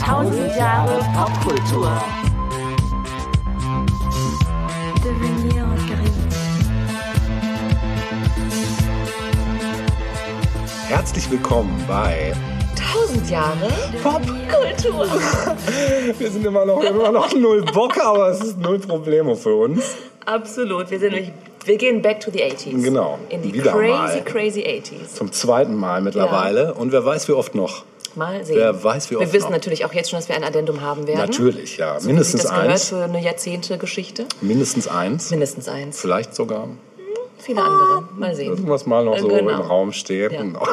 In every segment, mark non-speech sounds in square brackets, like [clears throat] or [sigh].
Tausend Jahre Popkultur. Devenir. Herzlich willkommen bei Tausend Jahre Popkultur. [laughs] Wir sind immer noch, immer noch null Bock, aber es ist null Probleme für uns. Absolut. Wir sind nämlich, wir gehen back to the 80s. Genau. In die Wieder crazy, mal. crazy 80s. Zum zweiten Mal mittlerweile. Und wer weiß, wie oft noch. Mal sehen. Wer weiß, wie wir oft wissen noch. natürlich auch jetzt schon, dass wir ein Addendum haben werden. Natürlich, ja. So Mindestens sich das gehört eins. für eine Jahrzehnte-Geschichte. Mindestens eins. Mindestens eins. Vielleicht sogar Viele andere. Mal sehen. irgendwas mal noch so Genau. im Raum steht. Ja. [laughs] Genau.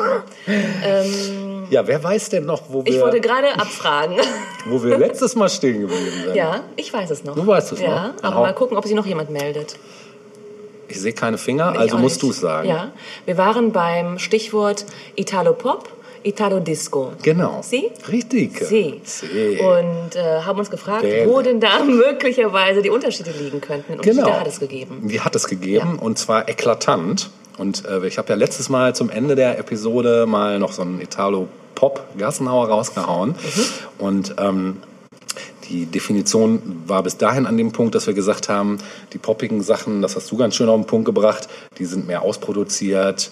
Ja, wer weiß denn noch, wo Ich wollte wir, gerade abfragen. [laughs] wo wir letztes Mal stehen geblieben [laughs] sind? ja, ich weiß es noch. Du weißt es ja, noch? aber Hau. mal gucken, ob sich noch jemand meldet. Ich sehe keine Finger, also musst du es sagen. Ja, wir waren beim Stichwort Italo-Pop, Italo-Disco. Genau. Sie? Richtig. Sie. Sie. Und äh, haben uns gefragt, Bäh. wo denn da [laughs] möglicherweise die Unterschiede liegen könnten. Und Genau. Unterschiede hat es gegeben. Die hat es gegeben und zwar eklatant. Und äh, ich habe ja letztes Mal zum Ende der Episode mal noch so einen Italo-Pop-Gassenhauer rausgehauen. Mhm. Und ähm, die Definition war bis dahin an dem Punkt, dass wir gesagt haben, die poppigen Sachen, das hast du ganz schön auf den Punkt gebracht, die sind mehr ausproduziert,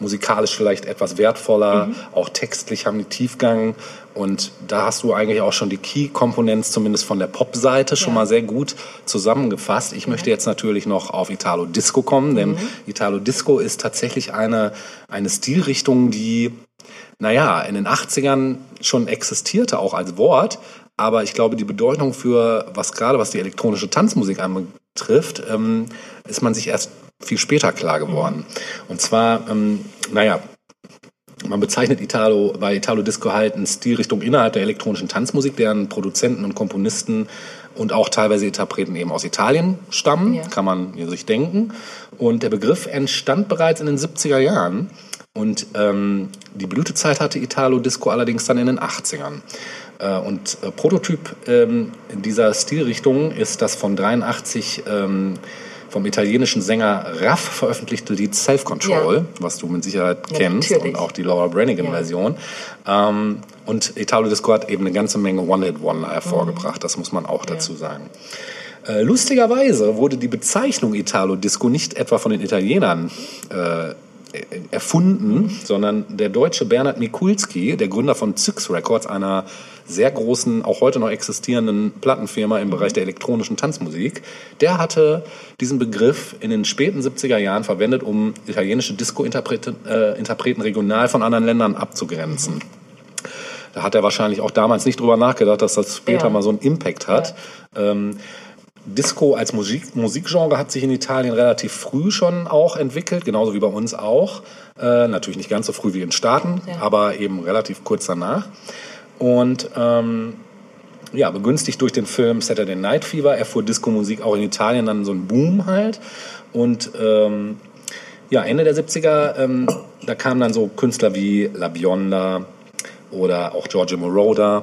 musikalisch vielleicht etwas wertvoller, Mhm. auch textlich haben die Tiefgang. Und da hast du eigentlich auch schon die Key-Components, zumindest von der Pop-Seite, schon Ja. mal sehr gut zusammengefasst. Ich möchte jetzt natürlich noch auf Italo Disco kommen, denn Mhm. Italo Disco ist tatsächlich eine, eine Stilrichtung, die, naja, in den 80ern schon existierte, auch als Wort. Aber ich glaube, die Bedeutung für, was gerade was die elektronische Tanzmusik anbetrifft, ähm, ist man sich erst viel später klar geworden. Und zwar, ähm, naja, man bezeichnet Italo, bei Italo Disco halt eine Stilrichtung innerhalb der elektronischen Tanzmusik, deren Produzenten und Komponisten und auch teilweise Interpreten eben aus Italien stammen, Ja. kann man sich denken. Und der Begriff entstand bereits in den 70er Jahren. Und ähm, die Blütezeit hatte Italo Disco allerdings dann in den 80ern. Äh, und äh, Prototyp ähm, dieser Stilrichtung ist das von 83 ähm, vom italienischen Sänger Raff veröffentlichte Lied Self Control, Ja. was du mit Sicherheit Ja, kennst natürlich. und auch die Laura Branigan-Version. Ähm, und Italo Disco hat eben eine ganze Menge One-Hit-Wonder hervorgebracht, das muss man auch dazu sagen. Äh, lustigerweise wurde die Bezeichnung Italo Disco nicht etwa von den Italienern äh, erfunden, sondern der deutsche Bernhard Mikulski, der Gründer von Zyx Records, einer sehr großen, auch heute noch existierenden Plattenfirma im Bereich der elektronischen Tanzmusik, der hatte diesen Begriff in den späten 70er Jahren verwendet, um italienische Disco-Interpreten äh, regional von anderen Ländern abzugrenzen. Da hat er wahrscheinlich auch damals nicht drüber nachgedacht, dass das später Ja. mal so einen Impact hat. Ähm, Disco als Musik, Musikgenre hat sich in Italien relativ früh schon auch entwickelt, genauso wie bei uns auch. Äh, natürlich nicht ganz so früh wie in den Staaten, Ja. aber eben relativ kurz danach. Und ähm, ja, begünstigt durch den Film Saturday Night Fever erfuhr Disco-Musik auch in Italien dann so einen Boom halt. Und ähm, ja, Ende der 70er, ähm, da kamen dann so Künstler wie La Bionda oder auch Giorgio Moroder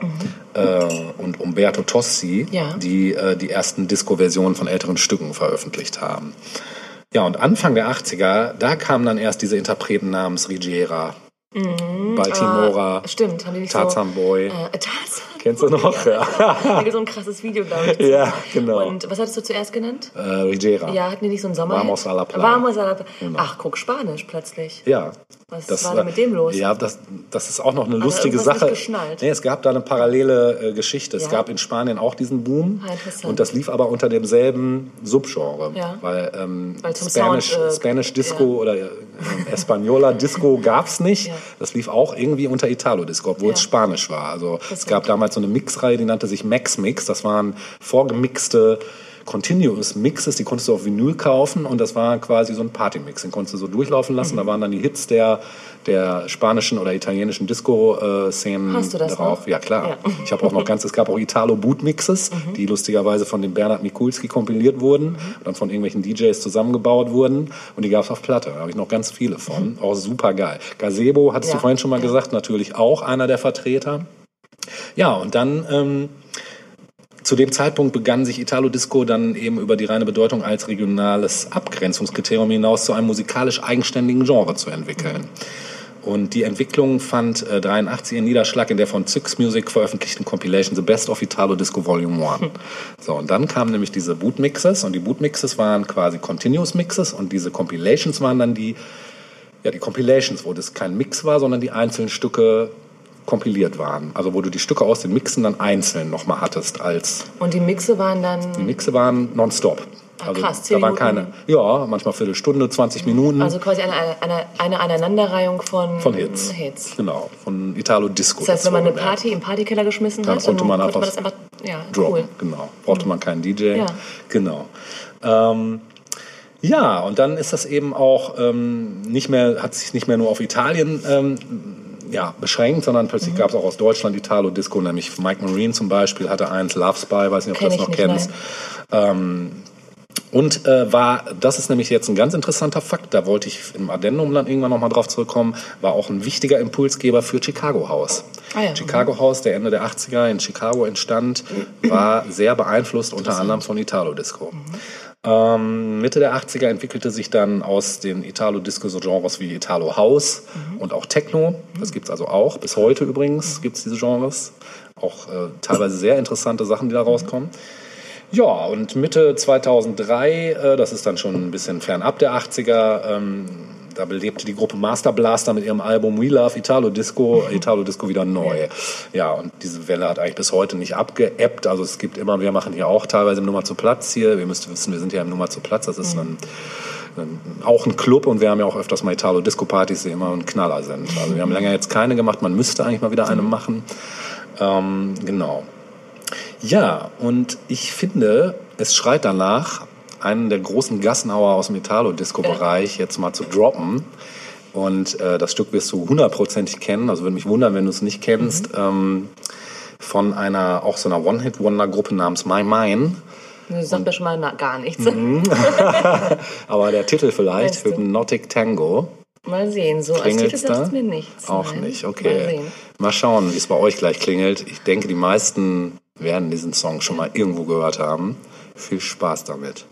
äh, und Umberto Tossi, Ja. die äh, die ersten Disco-Versionen von älteren Stücken veröffentlicht haben. Ja, und Anfang der 80er, da kamen dann erst diese Interpreten namens Rigiera, Baltimora, Ah, stimmt, haben die nicht Tarzan so... Boy. Äh, Tarzan. Kennst du noch? Ja, Da gibt so ein krasses Video, glaube ich. ja genau. Und was hattest du zuerst genannt? äh, Rigiera. Ja, hatten die nicht so einen Sommer? Vamos a la playa. Vamos a la Playa. Ach, guck, Spanisch plötzlich. Ja. Was war denn mit dem los? Ja, das, das ist auch noch eine lustige irgendwas Sache. nicht geschnallt. Nee, es gab da eine parallele äh, Geschichte. Es Ja. gab in Spanien auch diesen Boom. Ah, interessant. und das lief aber unter demselben Subgenre. Ja. Weil, ähm, Weil zum Spanish, Sound, äh, Spanish Disco ja. oder äh, Española Disco gab's nicht. Ja. Das lief auch irgendwie unter Italo Disco, obwohl Ja. es Spanisch war. Also es Interessant. gab damals so eine Mixreihe, die nannte sich Max Mix. Das waren vorgemixte Continuous Mixes, die konntest du auf Vinyl kaufen und das war quasi so ein Partymix. Den konntest du so durchlaufen lassen. Mhm. Da waren dann die Hits der, der spanischen oder italienischen Disco-Szenen Hast du das drauf. noch? Ja, klar. Ja. Mhm. Ich habe auch noch ganz, es gab auch Italo-Boot-Mixes, die lustigerweise von dem Bernhard Mikulski kompiliert wurden Mhm. und dann von irgendwelchen DJs zusammengebaut wurden. Und die gab es auf Platte. Da habe ich noch ganz viele von. Auch super geil. Gazebo, hattest Mhm. Ja. du vorhin schon mal Ja. gesagt, natürlich auch einer der Vertreter. Ja, und dann ähm, Zu dem Zeitpunkt begann sich Italo Disco dann eben über die reine Bedeutung als regionales Abgrenzungskriterium hinaus zu einem musikalisch eigenständigen Genre zu entwickeln. Und die Entwicklung fand äh, 83 ihren Niederschlag in der von Zyx Music veröffentlichten Compilation The Best of Italo Disco Volume 1. So, und dann kamen nämlich diese Bootmixes und die Bootmixes waren quasi Continuous Mixes und diese Compilations waren dann die, ja, die Compilations, wo das kein Mix war, sondern die einzelnen Stücke kompiliert waren. Also wo du die Stücke aus den Mixen dann einzeln nochmal hattest als, Und die Mixe waren dann. die Mixe waren nonstop. Ah, Also krass, da zehn waren Minuten. keine, ja, manchmal Viertelstunde, 20 Minuten. Also quasi eine, eine, eine Aneinanderreihung von, Von Hits. Hits. Genau, von Italo Disco. Das heißt, wenn man eine. Party im Partykeller geschmissen Dann hat, konnte man konnte einfach das einfach. Ja, droppen. cool. Genau, brauchte man keinen DJ. Ja. Genau. Ähm, ja, und dann ist das eben auch ähm, nicht mehr, hat sich nicht mehr nur auf Italien ähm, ja, beschränkt, sondern plötzlich Mhm. gab es auch aus Deutschland Italo-Disco, nämlich Mike Marine zum Beispiel hatte eins, Love Spy, weiß nicht, ob Kenn du das noch kennst. Ähm, und äh, war, das ist nämlich jetzt ein ganz interessanter Fakt, da wollte ich im Addendum dann irgendwann nochmal drauf zurückkommen, war auch ein wichtiger Impulsgeber für Chicago House. Ah ja. Chicago House, der Ende der 80er in Chicago entstand, war sehr beeinflusst unter anderem von Italo-Disco. Ähm, Mitte der 80er entwickelte sich dann aus den Italo-Disco-Genres wie Italo House und auch Techno. Das gibt's also auch. Bis heute übrigens gibt's diese Genres. Auch äh, teilweise sehr interessante Sachen, die da rauskommen. Ja, und Mitte 2003, äh, das ist dann schon ein bisschen fernab der 80er, ähm, da belebte die Gruppe Master Blaster mit ihrem Album We Love Italo Disco, Italo Disco wieder neu. Ja, und diese Welle hat eigentlich bis heute nicht abgeebbt. Also es gibt immer, wir machen hier auch teilweise im Nummer zu Platz hier. Ihr müsst wissen, wir sind ja im Nummer zu Platz. Das ist ein, ein, auch ein Club und wir haben ja auch öfters mal Italo Disco Partys, die immer ein Knaller sind. Also wir haben länger jetzt keine gemacht. Man müsste eigentlich mal wieder eine machen. Ähm, genau. Ja, und ich finde, es schreit danach, einen der großen Gassenhauer aus dem Italo-Disco-Bereich jetzt mal zu droppen. Und äh, das Stück wirst du hundertprozentig kennen. Also würde mich wundern, wenn du es nicht kennst. Ähm, von einer, auch so einer One-Hit-Wonder-Gruppe namens My Mine. Das sagt mir schon mal gar nichts. Mhm. [laughs] Aber der Titel vielleicht, Weißt du? Hypnotic Tango. Mal sehen, so als Titel sagt es mir nichts. Auch nein. nicht, Mal okay. sehen. Mal schauen, wie es bei euch gleich klingelt. Ich denke, die meisten werden diesen Song schon mal irgendwo gehört haben. Viel Spaß damit.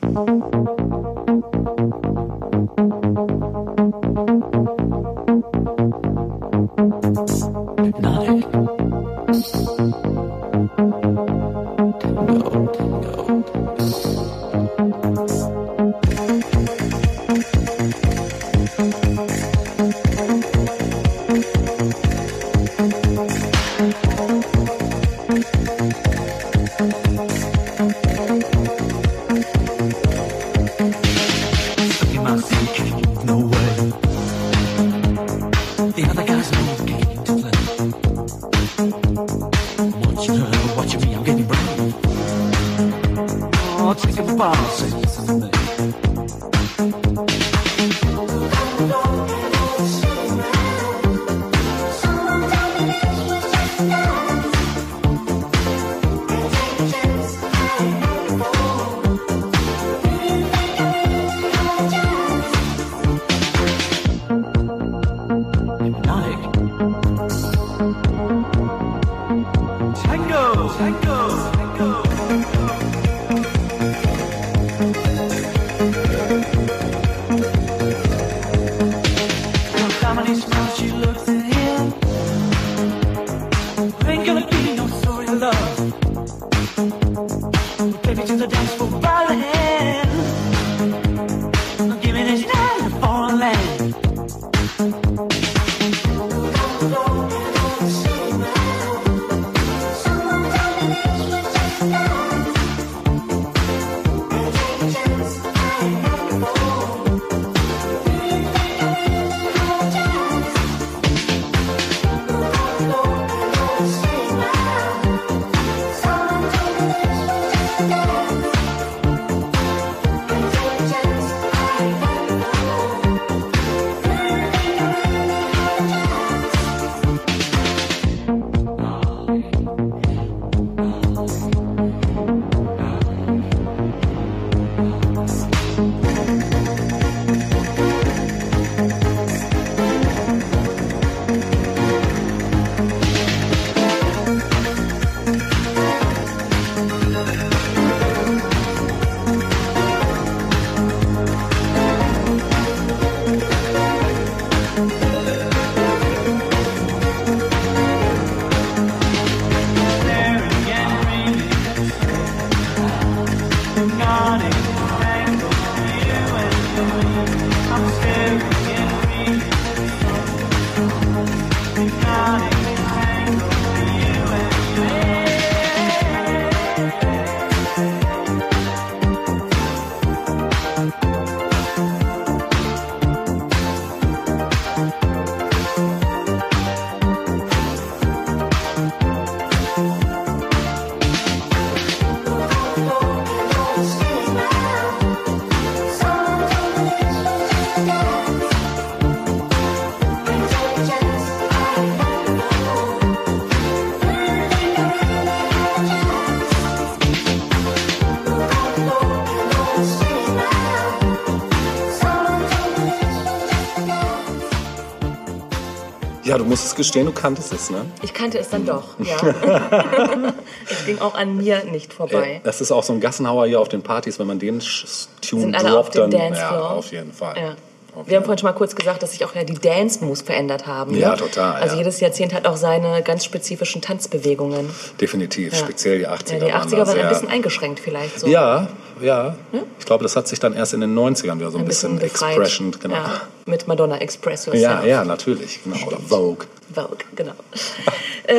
Musst es gestehen, du kanntest es, ne? Ich kannte es dann doch, ja. [laughs] es ging auch an mir nicht vorbei. Das ist auch so ein Gassenhauer hier auf den Partys, wenn man den Tune Sind alle droppt, auf dem dann Dancefloor? ja, auf jeden Fall. Ja. Auf Wir haben vorhin schon mal kurz gesagt, dass sich auch ja die Dance-Moves verändert haben. Ja, ne? total, Also ja. jedes Jahrzehnt hat auch seine ganz spezifischen Tanzbewegungen. Definitiv, Ja. speziell die 80er. Ja, die 80er waren, waren ein bisschen eingeschränkt vielleicht so. Ja, ja. Ich glaube, das hat sich dann erst in den 90ern wieder so ein, ein bisschen, bisschen, expression, genau. Ja, mit Madonna Express Yourself. Ja, ja, natürlich, genau. Oder Vogue. Vogue, genau. [laughs] äh,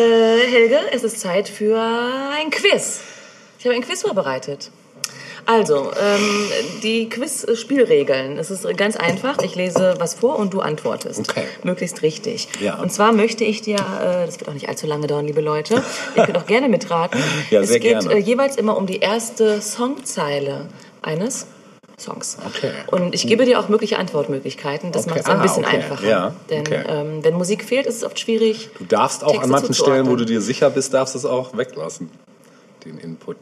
Helge, es ist Zeit für ein Quiz. Ich habe ein Quiz vorbereitet. Also, ähm, die Quiz-Spielregeln. Es ist ganz einfach. Ich lese was vor und du antwortest. Okay. Möglichst richtig. Ja. Und zwar möchte ich dir, äh, das wird auch nicht allzu lange dauern, liebe Leute, ihr könnt auch gerne mitraten. [laughs] Ja, es sehr geht gerne. Äh, jeweils immer um die erste Songzeile eines Songs. Okay. Und ich gebe dir auch mögliche Antwortmöglichkeiten. Das Okay. macht es ein Ah, bisschen okay. einfacher. Ja, Denn okay. ähm, wenn Musik fehlt, ist es oft schwierig. Du darfst auch Texte an manchen. Stellen, wo du dir sicher bist, darfst du es auch weglassen. Den Input.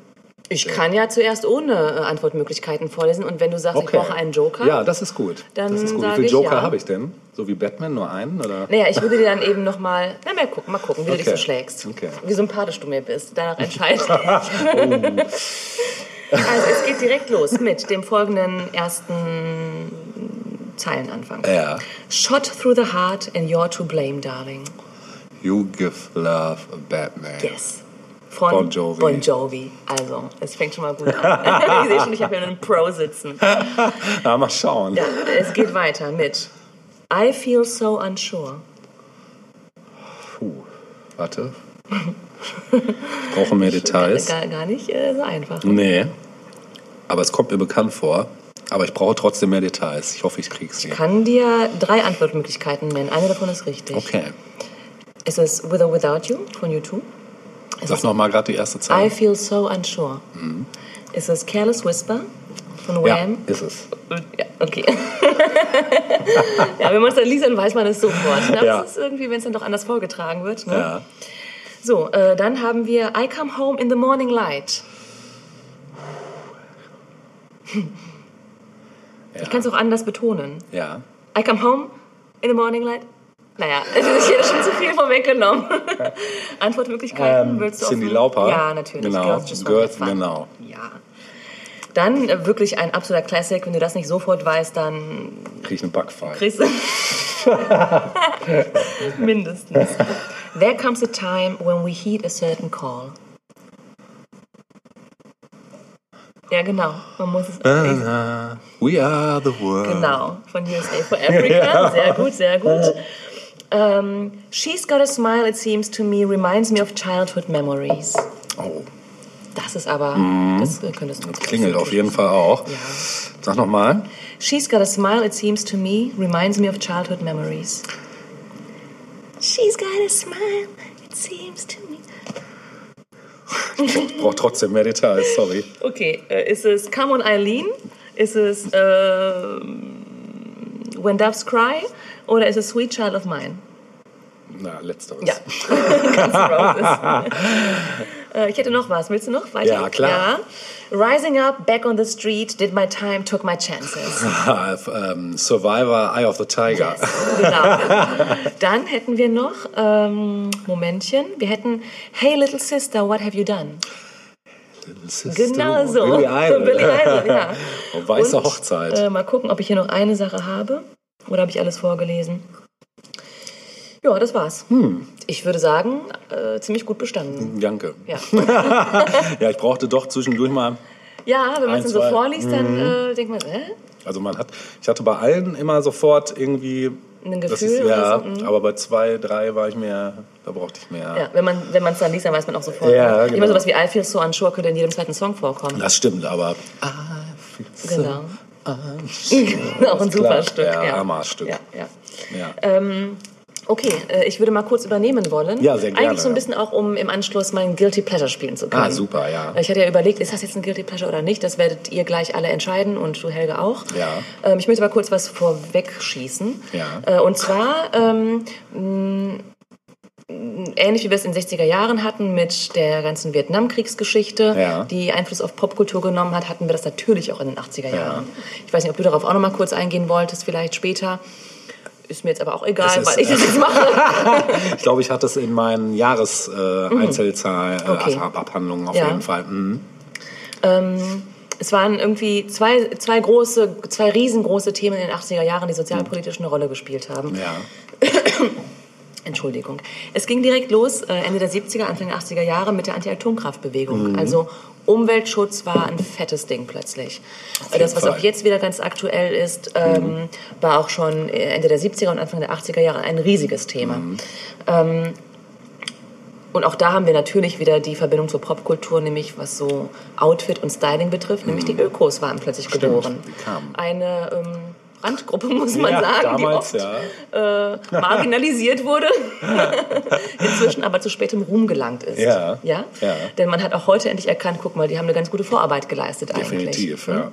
Ich kann ja zuerst ohne äh, Antwortmöglichkeiten vorlesen und wenn du sagst, ich brauche einen Joker. Ja, das ist gut. Dann das ist gut. Wie viele Joker ja. habe ich denn? So wie Batman, nur einen? Oder? Naja, ich würde dir dann eben nochmal, na mal gucken, mal gucken, wie du dich Okay. so schlägst. Okay. Wie sympathisch du mir bist. Danach entscheide [laughs] ich. [laughs] Also es geht direkt los mit dem folgenden ersten Zeilenanfang. Ja. Shot through the heart and you're to blame, darling. You give love a Batman. Yes. Von Bon Jovi. Bon Jovi. Also, es fängt schon mal gut an. [laughs] [laughs] ich sehe schon, ich habe hier einen Pro sitzen. [laughs] Na, mal schauen. Ja, es geht weiter mit I feel so unsure. Puh, warte. Ich brauche mehr Details. Gar, gar nicht äh, so einfach. Nee. Aber es kommt mir bekannt vor. Aber ich brauche trotzdem mehr Details. Ich hoffe, ich kriege sie. Ich kann dir drei Antwortmöglichkeiten nennen. Eine davon ist richtig. Okay. Es ist With or Without You von U2. Sag noch mal gerade die erste I Zahl. feel so unsure. Es ist Careless Whisper von Ja, Wham. ist es. Ja, okay. [laughs] ja, wenn man es dann liest, dann weiß man es sofort. Ne? Ja. Das ist irgendwie, wenn es dann doch anders vorgetragen wird. Ne? Ja. So, äh, dann haben wir I Come Home in the Morning Light. [laughs] Ich kann es auch anders betonen. Ja. I come home in the morning light. Naja, [laughs] ich hätte schon zu viel vorweggenommen. Antwortmöglichkeiten Ähm, willst du Cindy offen? Lauper. Ja, natürlich. Genau. Girls just Girls, genau. Ja. Dann äh, wirklich ein absoluter Classic. Wenn du das nicht sofort weißt, dann Kriege ich einen Backpfeil. kriegst du... [laughs] Mindestens. There comes a time when we heed a certain call. Ja, genau. Man muss es... Ah, We are the world. Genau, von USA for [laughs] Africa. Sehr gut, sehr gut. Ähm, She's got a smile, it seems to me, reminds me of childhood memories. Oh, Das ist aber, das äh, könntest du jetzt klingelt auf jeden Fall auch. Ja. Sag noch mal. She's got a smile, it seems to me, reminds me of childhood memories. She's got a smile, it seems to me. Ich brauche trotzdem mehr Details, sorry. Okay, äh, ist es Come on Eileen? Ist es äh, When Doves Cry? Oder ist es Sweet Child of Mine? Na, letzteres. Ja, [laughs] Roses. Äh, ich hätte noch was. Willst du noch weiter? Ja, klar. Ja. Rising up, back on the street, did my time, took my chances. [laughs] ähm, Survivor, Eye of the Tiger. Genau. Dann hätten wir noch, ähm, Momentchen, wir hätten Hey little sister, what have you done? Genau so. Billy Idol. Billy Idol, ja. [laughs] Und Weiße Und, Hochzeit. Äh, mal gucken, ob ich hier noch eine Sache habe. Oder habe ich alles vorgelesen? Ja, das war's. Hm. Ich würde sagen, äh, ziemlich gut bestanden. Danke. Ja. [laughs] Ja, ich brauchte doch zwischendurch mal. Ja, wenn man es dann so vorliest, dann Mhm. äh, denkt man, hä? Also man hat, ich hatte bei allen immer sofort irgendwie Ein Gefühl ist, oder ja, so, mhm. aber bei zwei, drei war ich mehr, da brauchte ich mehr. Ja, wenn man wenn man es dann liest, dann weiß man auch sofort. Ja, ne? Ich genau. meine, sowas wie I Feel So Unsure könnte in jedem zweiten Song vorkommen. Das stimmt, aber Genau. [laughs] auch ein super klar. Stück. Ja, Ja, Hammerstück. Ja, ja. ja. Ähm, okay, äh, ich würde mal kurz übernehmen wollen. Ja, sehr gerne, Eigentlich so ein ja. bisschen auch, um im Anschluss mein Guilty Pleasure spielen zu können. Ah, super, ja. Ich hatte ja überlegt, ist das jetzt ein Guilty Pleasure oder nicht? Das werdet ihr gleich alle entscheiden und du, Helge, auch. Ja. Ähm, ich möchte aber kurz was vorwegschießen. Ja. Äh, und zwar ähm, mh, ähnlich wie wir es in den 60er Jahren hatten mit der ganzen Vietnamkriegsgeschichte, Ja. die Einfluss auf Popkultur genommen hat, hatten wir das natürlich auch in den 80er Jahren. Ich weiß nicht, ob du darauf auch noch mal kurz eingehen wolltest, vielleicht später. Ist mir jetzt aber auch egal, ist, weil ich das äh, jetzt mache. [laughs] Ich glaube, ich hatte es in meinen Jahres-Einzelzahl äh, Mhm. Okay. Abhandlungen auf Ja. jeden Fall. Mhm. Es waren irgendwie zwei, zwei große, zwei riesengroße Themen in den 80er Jahren, die sozialpolitisch eine Rolle gespielt haben. Ja. [coughs] Entschuldigung. Es ging direkt los, äh, Ende der 70er, Anfang der 80er Jahre mit der Anti-Atomkraftbewegung. Mhm. Also Umweltschutz war ein fettes Ding plötzlich. Äh, Das, was Fall. Mhm. auch jetzt wieder ganz aktuell ist, ähm, war auch schon Ende der 70er und Anfang der 80er Jahre ein riesiges Thema. Mhm. Ähm, und auch da haben wir natürlich wieder die Verbindung zur Popkultur, nämlich was so Outfit und Styling betrifft, nämlich die Ökos waren plötzlich Mhm. Stimmt, geboren. Eine ähm, Randgruppe, muss man Ja, sagen, damals, die oft ja. äh, marginalisiert wurde, [laughs] inzwischen aber zu spätem Ruhm gelangt ist. Ja, ja? Denn man hat auch heute endlich erkannt, guck mal, die haben eine ganz gute Vorarbeit geleistet Definitiv, eigentlich. ja. Hm?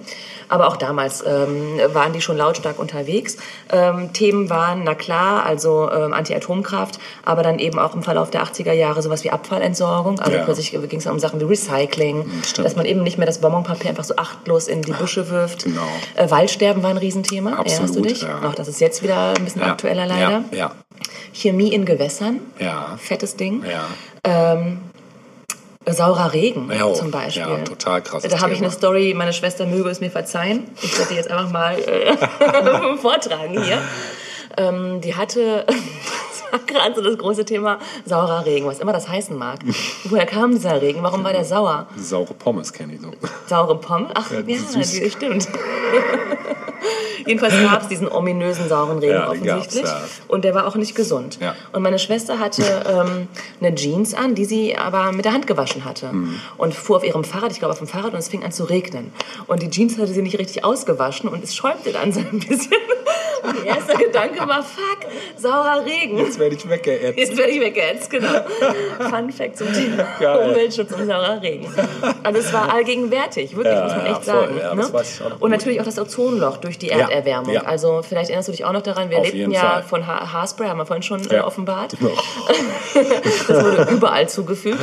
Aber auch damals ähm, waren die schon lautstark unterwegs. Ähm, Themen waren, na klar, also ähm, Anti-Atomkraft, aber dann eben auch im Verlauf der 80er Jahre sowas wie Abfallentsorgung. Also plötzlich ging es um Sachen wie Recycling, stimmt. dass man eben nicht mehr das Bonbonpapier einfach so achtlos in die Büsche wirft. Genau. Äh, Waldsterben war ein Riesenthema, Absolut, erinnerst du dich? ja. Auch das ist jetzt wieder ein bisschen Ja. aktueller leider. Ja, Chemie in Gewässern, ja, fettes Ding. ja. Ähm, saurer Regen Ja, oh, zum Beispiel. ja, total krasses Da habe ich eine Story, meine Schwester möge es mir verzeihen. Ich werde die jetzt einfach mal äh, [laughs] vortragen hier. Ähm, die hatte, [laughs] gerade [laughs] so das große Thema, saurer Regen, was immer das heißen mag. Woher kam dieser Regen? Warum war der sauer? Saure Pommes kenne ich so. Saure Pommes? Ach Ja, ja, die, stimmt. [laughs] Jedenfalls gab es diesen ominösen sauren Regen Ja, offensichtlich. ja. Und der war auch nicht gesund. Ja. Und meine Schwester hatte ähm, eine Jeans an, die sie aber mit der Hand gewaschen hatte. Mhm. Und fuhr auf ihrem Fahrrad, ich glaube auf dem Fahrrad, und es fing an zu regnen. Und die Jeans hatte sie nicht richtig ausgewaschen und es schäumte dann so ein bisschen. Und ihr erster Gedanke war, fuck, saurer Regen. Jetzt werde ich weggeätzt. Jetzt werde ich weggehetzt, genau. Fun Fact zum Thema Geil. Umweltschutz und saurer Regen. Also es war allgegenwärtig, wirklich, Ja, muss man echt voll. sagen. Ja, ne? und natürlich auch das Ozonloch durch die Erderwärmung. ja. Also vielleicht erinnerst du dich auch noch daran, wir Auf lebten ja Fall. von ha Haarspray, haben wir vorhin schon äh, offenbart. Genau. [laughs] Das wurde überall zugefügt.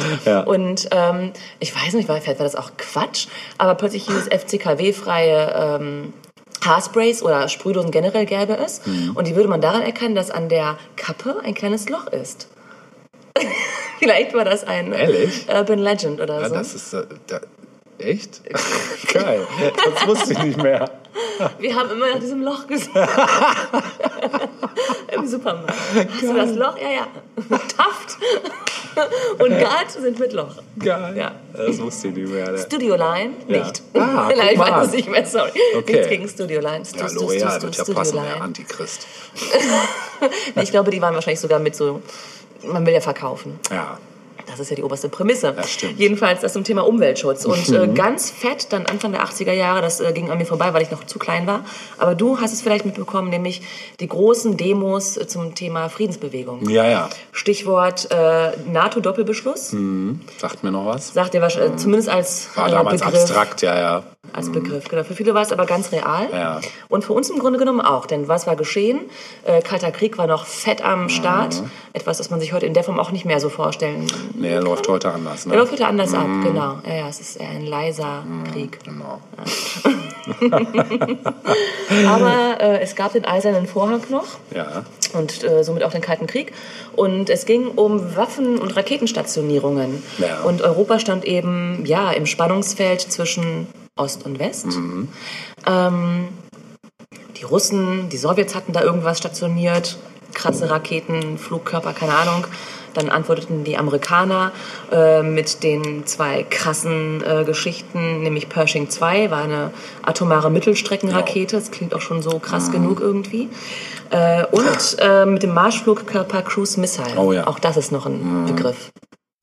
Und ähm, ich weiß nicht, vielleicht war das auch Quatsch, aber plötzlich hieß es FCKW-freie ähm, Haarsprays oder Sprühdosen generell gäbe es. Mhm. Und die würde man daran erkennen, dass an der Kappe ein kleines Loch ist. [laughs] vielleicht war das ein Ehrlich? Urban Legend oder Ja, so. das ist. Echt? [laughs] Geil. Das wusste ich nicht mehr. Wir haben immer nach diesem Loch gesucht. [laughs] Im Supermarkt. Hast du das Loch? Ja, ja. Taft und Gart sind mit Loch. Geil. Ja. Das wusste ich nicht mehr. Ne? Studio Line Ja. nicht. Ah, [laughs] Nein, ich weiß es nicht mehr, sorry. Okay. Nichts gegen Studio Line. Stu- Ja, L'Oreal wird ja passen, der Antichrist. Ich glaube, die waren wahrscheinlich sogar mit so, man will ja verkaufen. Ja. Das ist ja die oberste Prämisse. Ja, stimmt. Mhm. Jedenfalls das zum Thema Umweltschutz. Und äh, ganz fett dann Anfang der 80er Jahre, das äh, ging an mir vorbei, weil ich noch zu klein war. Aber du hast es vielleicht mitbekommen, nämlich die großen Demos äh, zum Thema Friedensbewegung. Ja, ja. Stichwort äh, NATO-Doppelbeschluss. Sagt mir noch was? Sagt ihr wahrscheinlich, zumindest als War äh, damals Begriff. abstrakt, ja, ja. Als Begriff. Genau. Für viele war es aber ganz real. Ja. Und für uns im Grunde genommen auch. Denn was war geschehen? Äh, Kalter Krieg war noch fett am Start. Etwas, das man sich heute in der Form auch nicht mehr so vorstellen. Nee, er läuft heute anders, Der ne? läuft heute anders ab, genau. Ja, ja, es ist eher ein leiser Krieg. Genau. [laughs] Aber äh, es gab den Eisernen Vorhang noch Ja. und äh, somit auch den Kalten Krieg. Und es ging um Waffen- und Raketenstationierungen. Ja. Und Europa stand eben ja im Spannungsfeld zwischen Ost und West. Ähm, die Russen, die Sowjets hatten da irgendwas stationiert, krasse Raketen, Flugkörper, keine Ahnung. Dann antworteten die Amerikaner äh, mit den zwei krassen äh, Geschichten, nämlich Pershing 2 war eine atomare Mittelstreckenrakete. Das klingt auch schon so krass genug irgendwie. Äh, und äh, mit dem Marschflugkörper Cruise Missile. Oh ja. Auch das ist noch ein Begriff,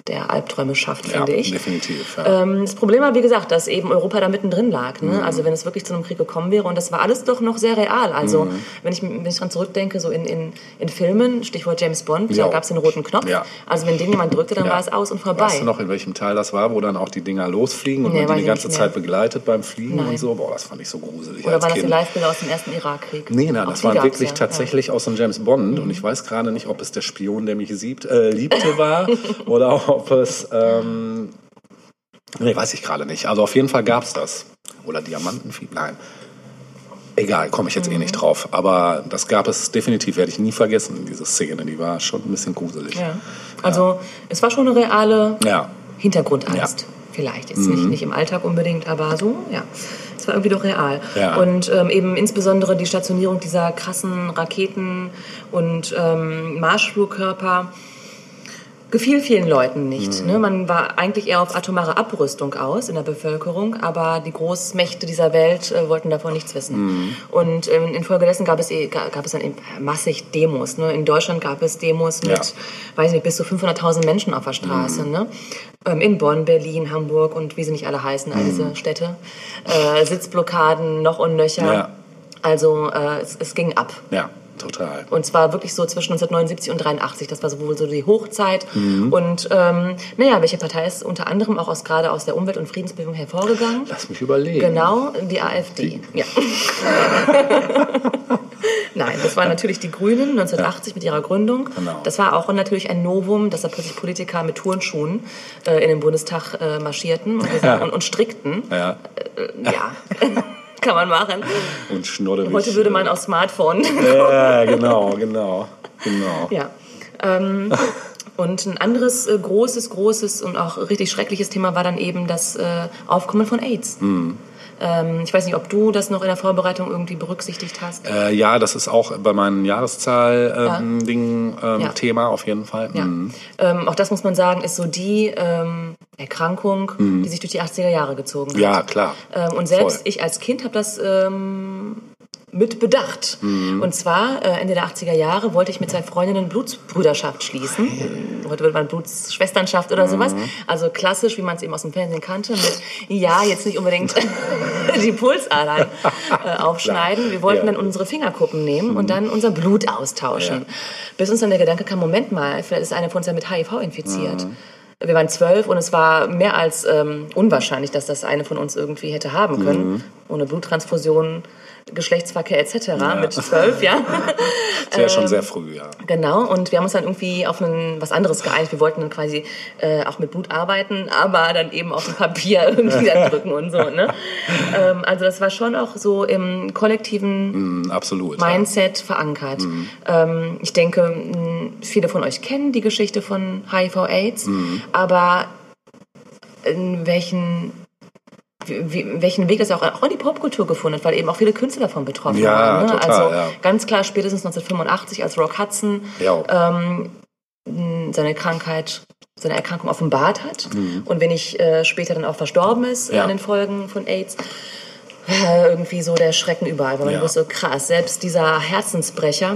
der Albträume schafft, Ja, finde ich. definitiv. Ja. Ähm, das Problem war, wie gesagt, dass eben Europa da mittendrin lag. Ne? Mhm. Also wenn es wirklich zu einem Krieg gekommen wäre und das war alles doch noch sehr real. Also Mhm. wenn ich wenn ich dran zurückdenke, so in, in, in Filmen, Stichwort James Bond, Ja. da gab es den roten Knopf. Ja. Also wenn den jemand drückte, dann Ja. war es aus und vorbei. Weißt du noch, in welchem Teil das war, wo dann auch die Dinger losfliegen und Nee, man die die ganze. Zeit begleitet beim Fliegen Nein. und so? Boah, das fand ich so gruselig Oder als waren das die Kind. Live-Bilder aus dem ersten Irakkrieg? Nee, nein, Auch das die waren wirklich ja. tatsächlich aus dem James Bond und ich weiß gerade nicht, ob es der Spion, der mich siebt, äh, liebte war [laughs] oder ob es, ähm, nee, weiß ich gerade nicht. Also auf jeden Fall gab's das. Oder Diamantenfieber, nein. Egal, komme ich jetzt eh nicht drauf. Aber das gab es definitiv, werde ich nie vergessen, diese Szene. Die war schon ein bisschen gruselig. Ja. Also es war schon eine reale Ja. Hintergrundangst. Ja. Vielleicht. Jetzt nicht, nicht im Alltag unbedingt, aber so, ja. Es war irgendwie doch real. Ja. Und ähm, eben insbesondere die Stationierung dieser krassen Raketen und ähm, Marschflugkörper gefiel vielen Leuten nicht. Ne? Man war eigentlich eher auf atomare Abrüstung aus in der Bevölkerung, aber die Großmächte dieser Welt äh, wollten davon nichts wissen. Und ähm, infolgedessen gab es, eh, ga- gab es dann eben massig Demos. Ne? In Deutschland gab es Demos mit, Ja. weiß nicht, bis zu 500.000 Menschen auf der Straße. Ne? Ähm, in Bonn, Berlin, Hamburg und wie sie nicht alle heißen, all diese Städte. Äh, Sitzblockaden, noch und nöcher. Ja. Also äh, es, es ging ab. Ja, total. Und zwar wirklich so zwischen 1979 und 83. Das war so wohl so die Hochzeit. Mhm. Und ähm, naja, welche Partei ist unter anderem auch aus, gerade aus der Umwelt- und Friedensbewegung hervorgegangen? Lass mich überlegen. Genau, die AfD. Ja. [laughs] Nein, das waren natürlich die Grünen 1980 mit ihrer Gründung. Genau. Das war auch natürlich ein Novum, dass da plötzlich Politiker mit Turnschuhen äh, in den Bundestag äh, marschierten und, [laughs] gesagt, und, und strickten. Ja. Ja, [laughs] kann man machen. Und schnoddelig. Heute würde man auf Smartphone [laughs] Ja, genau, genau. Genau. Ja. Ähm, und ein anderes äh, großes, großes und auch richtig schreckliches Thema war dann eben das äh, Aufkommen von AIDS. Mhm. Ähm, ich weiß nicht, ob du das noch in der Vorbereitung irgendwie berücksichtigt hast. Äh, ja, das ist auch bei meinen Jahreszahl-Ding ähm, Ja. Thema auf jeden Fall. Ja. Mhm. Ähm, auch das muss man sagen, ist so die ähm, Erkrankung, die sich durch die 80er Jahre gezogen hat. Mhm. Ja, klar. Ähm, und selbst Voll. ich als Kind habe das ähm, mit bedacht. Mhm. Und zwar äh, Ende der 80er Jahre wollte ich mit zwei Freundinnen Blutsbrüderschaft schließen. Heute würde man Blutsschwesternschaft oder sowas. Mhm. Also klassisch, wie man es eben aus dem Fernsehen kannte. Mit, ja, jetzt nicht unbedingt [laughs] die Pulsadern äh, [laughs] aufschneiden. Wir wollten Ja. dann unsere Fingerkuppen nehmen und dann unser Blut austauschen. Ja. Bis uns dann der Gedanke kam, Moment mal, vielleicht ist einer von uns ja mit HIV infiziert. Wir waren zwölf und es war mehr als ähm, unwahrscheinlich, dass das eine von uns irgendwie hätte haben können. Ohne Bluttransfusion, Geschlechtsverkehr etc. mit zwölf, ja. [laughs] Das wäre schon sehr früh, ja. Genau, und wir haben uns dann irgendwie auf ein, was anderes geeinigt. Wir wollten dann quasi äh, auch mit Blut arbeiten, aber dann eben auf dem Papier [laughs] irgendwie dann drücken und so. Ne? [laughs] Ähm, also das war schon auch so im kollektiven Mhm, absolut. Mindset verankert. Ähm, ich denke, viele von euch kennen die Geschichte von HIV-AIDS, aber in welchen wie, welchen Weg das auch, auch in die Popkultur gefunden hat, weil eben auch viele Künstler davon betroffen Ja, waren. Ne? total, also ja. ganz klar spätestens 1985, als Rock Hudson Ja. ähm, seine Krankheit, seine Erkrankung offenbart hat und wenig äh, später dann auch verstorben ist Mhm. An den Folgen von AIDS. äh, Irgendwie so der Schrecken überall, weil man Ja. Mhm. wusste, krass, selbst dieser Herzensbrecher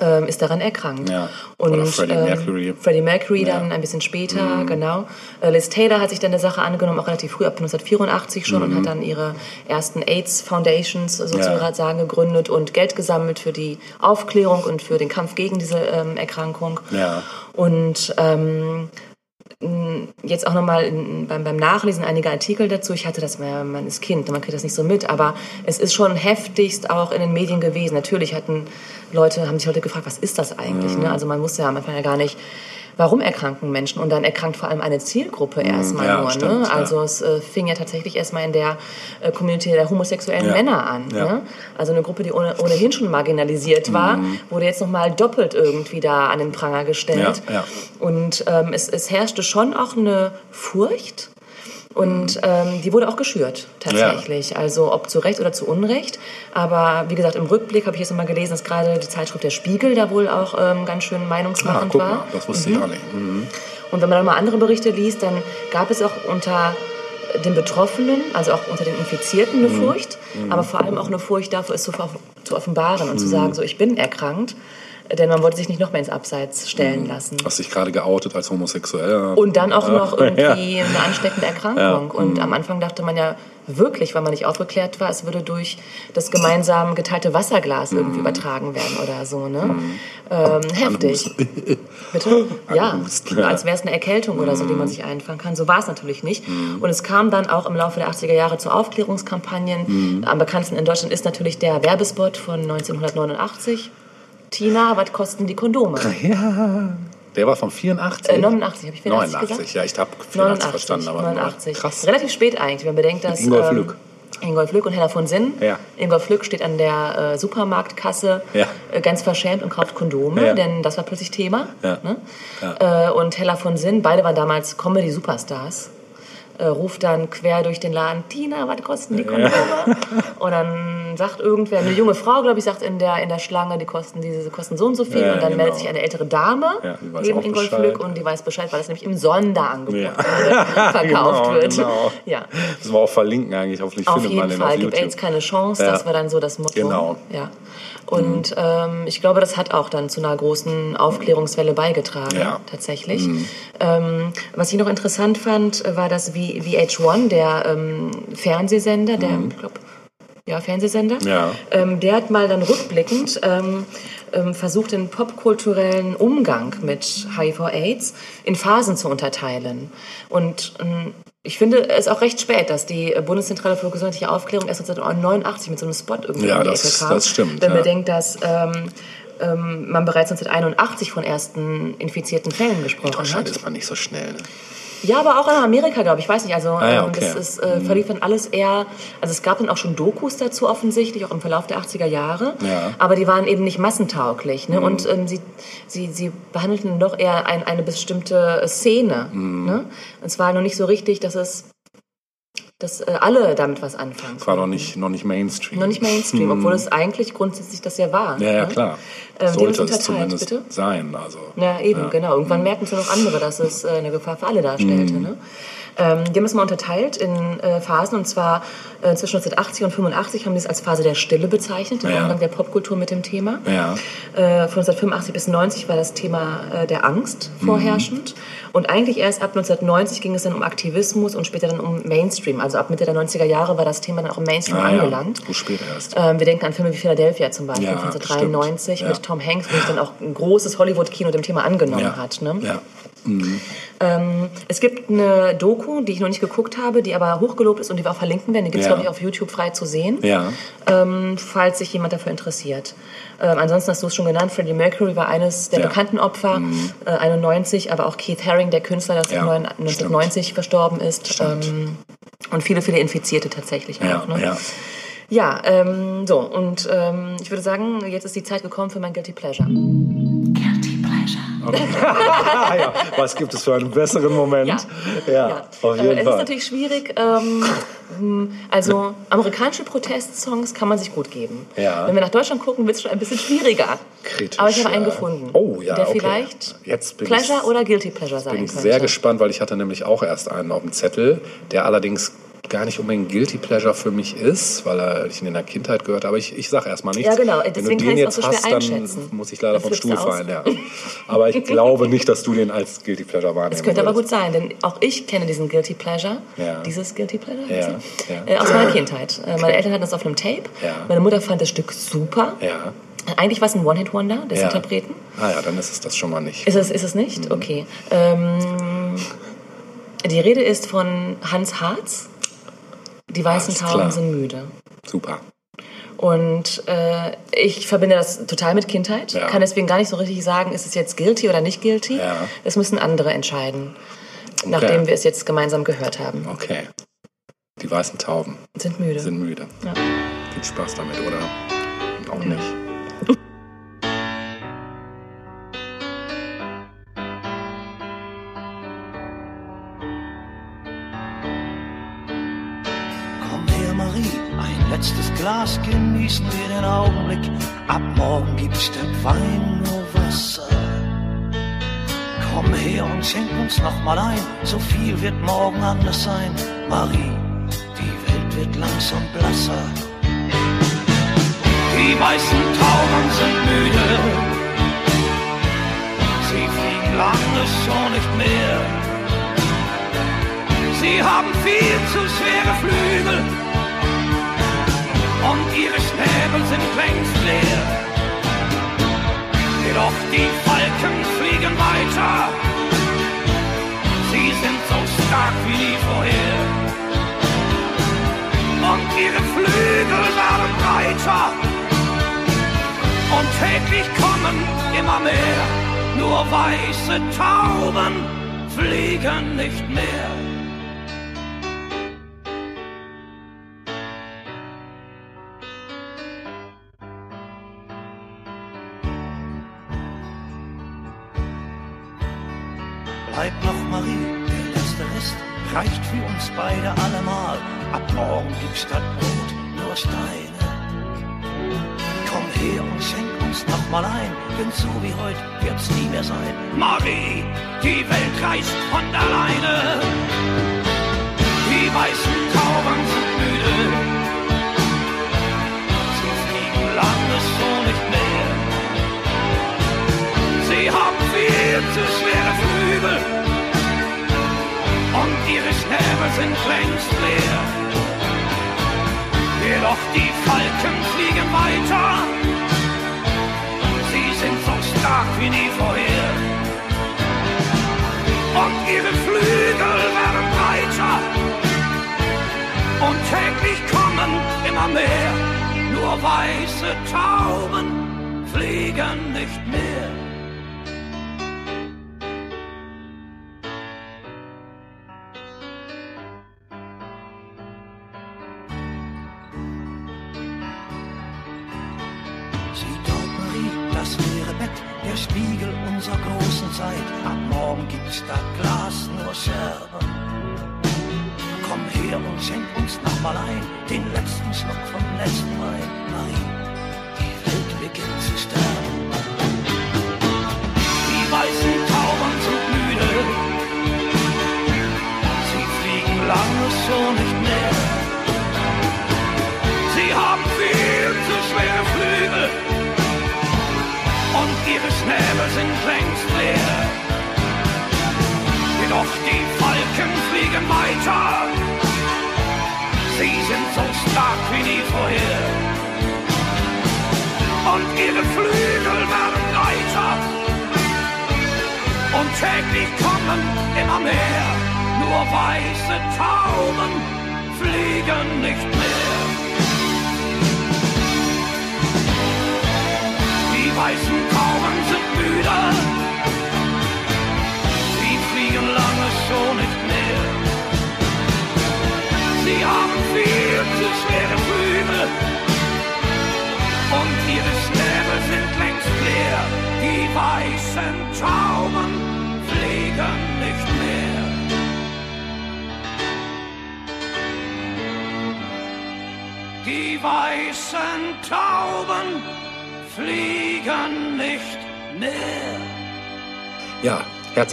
ähm, ist daran erkrankt. Ja. Und Oder Freddie ähm, Mercury. Freddie Mercury Ja. Mhm. dann ein bisschen später, genau. Äh, Liz Taylor hat sich dann der Sache angenommen, auch relativ früh, ab 1984 schon, und hat dann ihre ersten AIDS Foundations sozusagen gegründet und Geld gesammelt für die Aufklärung und für den Kampf gegen diese ähm, Erkrankung. Ja. Und ähm, jetzt auch nochmal beim, beim Nachlesen einiger Artikel dazu. Ich hatte das, man ist Kind, man kriegt das nicht so mit, aber es ist schon heftigst auch in den Medien gewesen. Natürlich hatten Leute, haben sich Leute gefragt, was ist das eigentlich? Ne? Also man wusste ja am Anfang ja gar nicht, warum erkranken Menschen und dann erkrankt vor allem eine Zielgruppe erstmal ja, nur. stimmt, ne? ja. Also es äh, fing ja tatsächlich erstmal in der äh, Community der homosexuellen Ja. Männer an. Ne? Also eine Gruppe, die ohne, ohnehin schon marginalisiert war, Mhm. wurde jetzt nochmal doppelt irgendwie da an den Pranger gestellt. Ja, ja. Und ähm, es, es herrschte schon auch eine Furcht. Und ähm, die wurde auch geschürt, tatsächlich. Also ob zu Recht oder zu Unrecht. Aber wie gesagt, im Rückblick habe ich jetzt nochmal gelesen, dass gerade die Zeitschrift Der Spiegel da wohl auch ähm, ganz schön Ah, meinungsmachend guck war. mal, das wusste ich auch nicht. Mhm. Und wenn man dann mal andere Berichte liest, dann gab es auch unter den Betroffenen, also auch unter den Infizierten Mhm. eine Furcht, aber vor allem auch eine Furcht davor, es zu, zu offenbaren und Mhm. zu sagen, so ich bin erkrankt, denn man wollte sich nicht noch mehr ins Abseits stellen Mhm. lassen. Hast dich gerade geoutet als homosexuell. Und dann auch noch [laughs] Ja. irgendwie eine ansteckende Erkrankung. Ja. Mhm. Und am Anfang dachte man ja wirklich, weil man nicht aufgeklärt war, es würde durch das gemeinsam geteilte Wasserglas Mhm. irgendwie übertragen werden oder so. Ne? Ähm, heftig. [laughs] Bitte? Ja, ja. als wäre es eine Erkältung oder so, die man sich einfangen kann. So war es natürlich nicht. Und es kam dann auch im Laufe der 80er Jahre zu Aufklärungskampagnen. Am bekanntesten in Deutschland ist natürlich der Werbespot von 1989. Tina, was kosten die Kondome? Der war von 84? Äh, 89, habe ich 84 89, gesagt? ja, ich habe 84 89, verstanden. Aber 89. Krass. Relativ spät eigentlich, wenn man bedenkt, dass Ingolf ähm, Lück. Ingolf Lück und Hella von Sinn. Ja. Ingolf Lück steht an der äh, Supermarktkasse Ja. äh, ganz verschämt und kauft Kondome, Ja. denn das war plötzlich Thema. Ja. Ne? Äh, und Hella von Sinn, beide waren damals Comedy-Superstars. Äh, ruft dann quer durch den Laden, Tina, was kosten die Kondome? Und dann sagt irgendwer, eine junge Frau, glaube ich, sagt in der, in der Schlange, die kosten, diese kosten so und so viel. Ja, und dann genau. meldet sich eine ältere Dame Ja, die neben Ingolf. Lück und die weiß Bescheid, weil das nämlich im Sonderangebot Ja. [laughs] [laughs] verkauft Genau, wird. genau. Ja. Das wir auch verlinken eigentlich. Hoffentlich Auf findet man jeden den auf Fall, gibt. AIDS keine Chance, Ja. das war dann so das Motto. Genau. Ja. Und ähm, ich glaube, das hat auch dann zu einer großen Aufklärungswelle beigetragen, Ja. tatsächlich. Ähm, was ich noch interessant fand, war, dass V- VH1, der ähm, Fernsehsender, der, ich glaube, ja, Fernsehsender, Ja. ähm, der hat mal dann rückblickend ähm, ähm, versucht, den popkulturellen Umgang mit HIV-Aids in Phasen zu unterteilen. Und ähm, ich finde es auch recht spät, dass die Bundeszentrale für gesundheitliche Aufklärung erst 1989 mit so einem Spot irgendwie Ja, um die das- Ecke kam. das stimmt, Wenn ja. man denkt, dass ähm, ähm, man bereits 1981 von ersten infizierten Fällen gesprochen Deutschland hat. ist man nicht so schnell. Ne? Ja, aber auch in Amerika, glaube ich, weiß nicht. Also Ah ja, ähm, okay. das ist, äh, verlief dann alles eher. Also es gab dann auch schon Dokus dazu offensichtlich, auch im Verlauf der 80er Jahre. Ja. Aber die waren eben nicht massentauglich. Ne? Und ähm, sie, sie, sie behandelten doch eher ein, eine bestimmte Szene. Ne? Und es war noch nicht so richtig, dass es dass äh, alle damit was anfangen. Das war noch nicht, noch nicht Mainstream. Noch nicht Mainstream, obwohl es eigentlich grundsätzlich das ja war. Mhm. Ja, ja, ne? klar. Ähm, Sollte es zumindest bitte? sein. Also, Ja, eben, Ja. Mhm. genau. Irgendwann merken es ja noch andere, dass es äh, eine Gefahr für alle darstellte. Ne? Ähm, die haben es mal unterteilt in äh, Phasen und zwar äh, zwischen 1980 und 85 haben die es als Phase der Stille bezeichnet, den Ja. Umgang der Popkultur mit dem Thema. Ja. Äh, von 1985 bis 90 war das Thema äh, der Angst Mhm. vorherrschend. Und eigentlich erst ab 1990 ging es dann um Aktivismus und später dann um Mainstream. Also ab Mitte der 90er Jahre war das Thema dann auch im Mainstream Ah, ja. angelangt. So spät erst. Ähm, wir denken an Filme wie Philadelphia zum Beispiel Ja, von 1993 stimmt. mit Ja. Tom Hanks, wo sich dann auch ein großes Hollywood-Kino dem Thema angenommen Ja. hat. Ne? Ja. Ähm, es gibt eine Doku, die ich noch nicht geguckt habe, die aber hochgelobt ist und die wir auch verlinken werden. Die gibt es, Ja. glaube ich, auf YouTube frei zu sehen, Ja. ähm, falls sich jemand dafür interessiert. Ähm, ansonsten hast du es schon genannt, Freddie Mercury war eines der Ja. Mhm. bekannten Opfer, äh, 91, aber auch Keith Haring, der Künstler, der Ja, 1990 verstorben ist. Ähm, und viele, viele Infizierte tatsächlich Ja, auch. Ne? ja. Ja, ähm, so, und ähm, ich würde sagen, jetzt ist die Zeit gekommen für mein Guilty Pleasure. Guilty [laughs] ja. Was gibt es für einen besseren Moment? Ja, auf Äh, jeden es ist Fall. natürlich schwierig. Ähm, hm, also amerikanische Protestsongs kann man sich gut geben. Ja. Wenn wir nach Deutschland gucken, wird es schon ein bisschen schwieriger. Kritisch, Aber ich habe einen ja. gefunden. Oh, ja, Der okay. vielleicht Jetzt bin Pleasure ich- oder Guilty Pleasure sein bin ich könnte. sehr gespannt, weil ich hatte nämlich auch erst einen auf dem Zettel, der allerdings gar nicht unbedingt Guilty Pleasure für mich ist, weil er ich ihn in der Kindheit gehört habe. Aber ich, ich sage erstmal nichts. Ja, genau. Wenn Deswegen du kann den jetzt so hast, dann muss ich leider Dann vom du Stuhl fallen. Ja. Aber ich glaube nicht, dass du den als Guilty Pleasure wahrnehmen Das könnte aber gut würdest. sein, denn auch ich kenne diesen Guilty Pleasure. Ja. Dieses Guilty Pleasure? Ja, ja. Äh, aus meiner Kindheit. Äh, Meine Eltern hatten das auf einem Tape. Meine Mutter fand das Stück super. Ja. Eigentlich war es ein One-Hit-Wonder des. Interpreten. Ah ja, dann ist es das schon mal nicht. Ist es, ist es nicht? Okay. Ähm, die Rede ist von Hans Harz. Die weißen Alles Tauben klar. sind müde. Super. Und äh, ich verbinde das total mit Kindheit. Ja. Kann deswegen gar nicht so richtig sagen, ist es jetzt guilty oder nicht guilty. Ja. Das müssen andere entscheiden, nachdem wir es jetzt gemeinsam gehört haben. Okay. Die weißen Tauben Sind müde. sind müde. Ja. Viel Spaß damit, oder? Auch nicht. Letztes Glas, genießen wir den Augenblick. Ab morgen gibt's statt Wein nur Wasser. Komm her und schenk uns noch mal ein, so viel wird morgen anders sein. Marie, die Welt wird langsam blasser. Die weißen Tauben sind müde, sie fliegen lange schon nicht mehr. Sie haben viel zu schwere Flügel und ihre Schnäbel sind längst leer. Jedoch die Falken fliegen weiter, sie sind so stark wie nie vorher. Und ihre Flügel werden breiter und täglich kommen immer mehr. Nur weiße Tauben fliegen nicht mehr. Reicht für uns beide allemal. Ab morgen gibt's statt Brot nur Steine. Komm her und schenk uns noch mal ein, denn so wie heute wird's nie mehr sein. Marie, die Welt reist von alleine.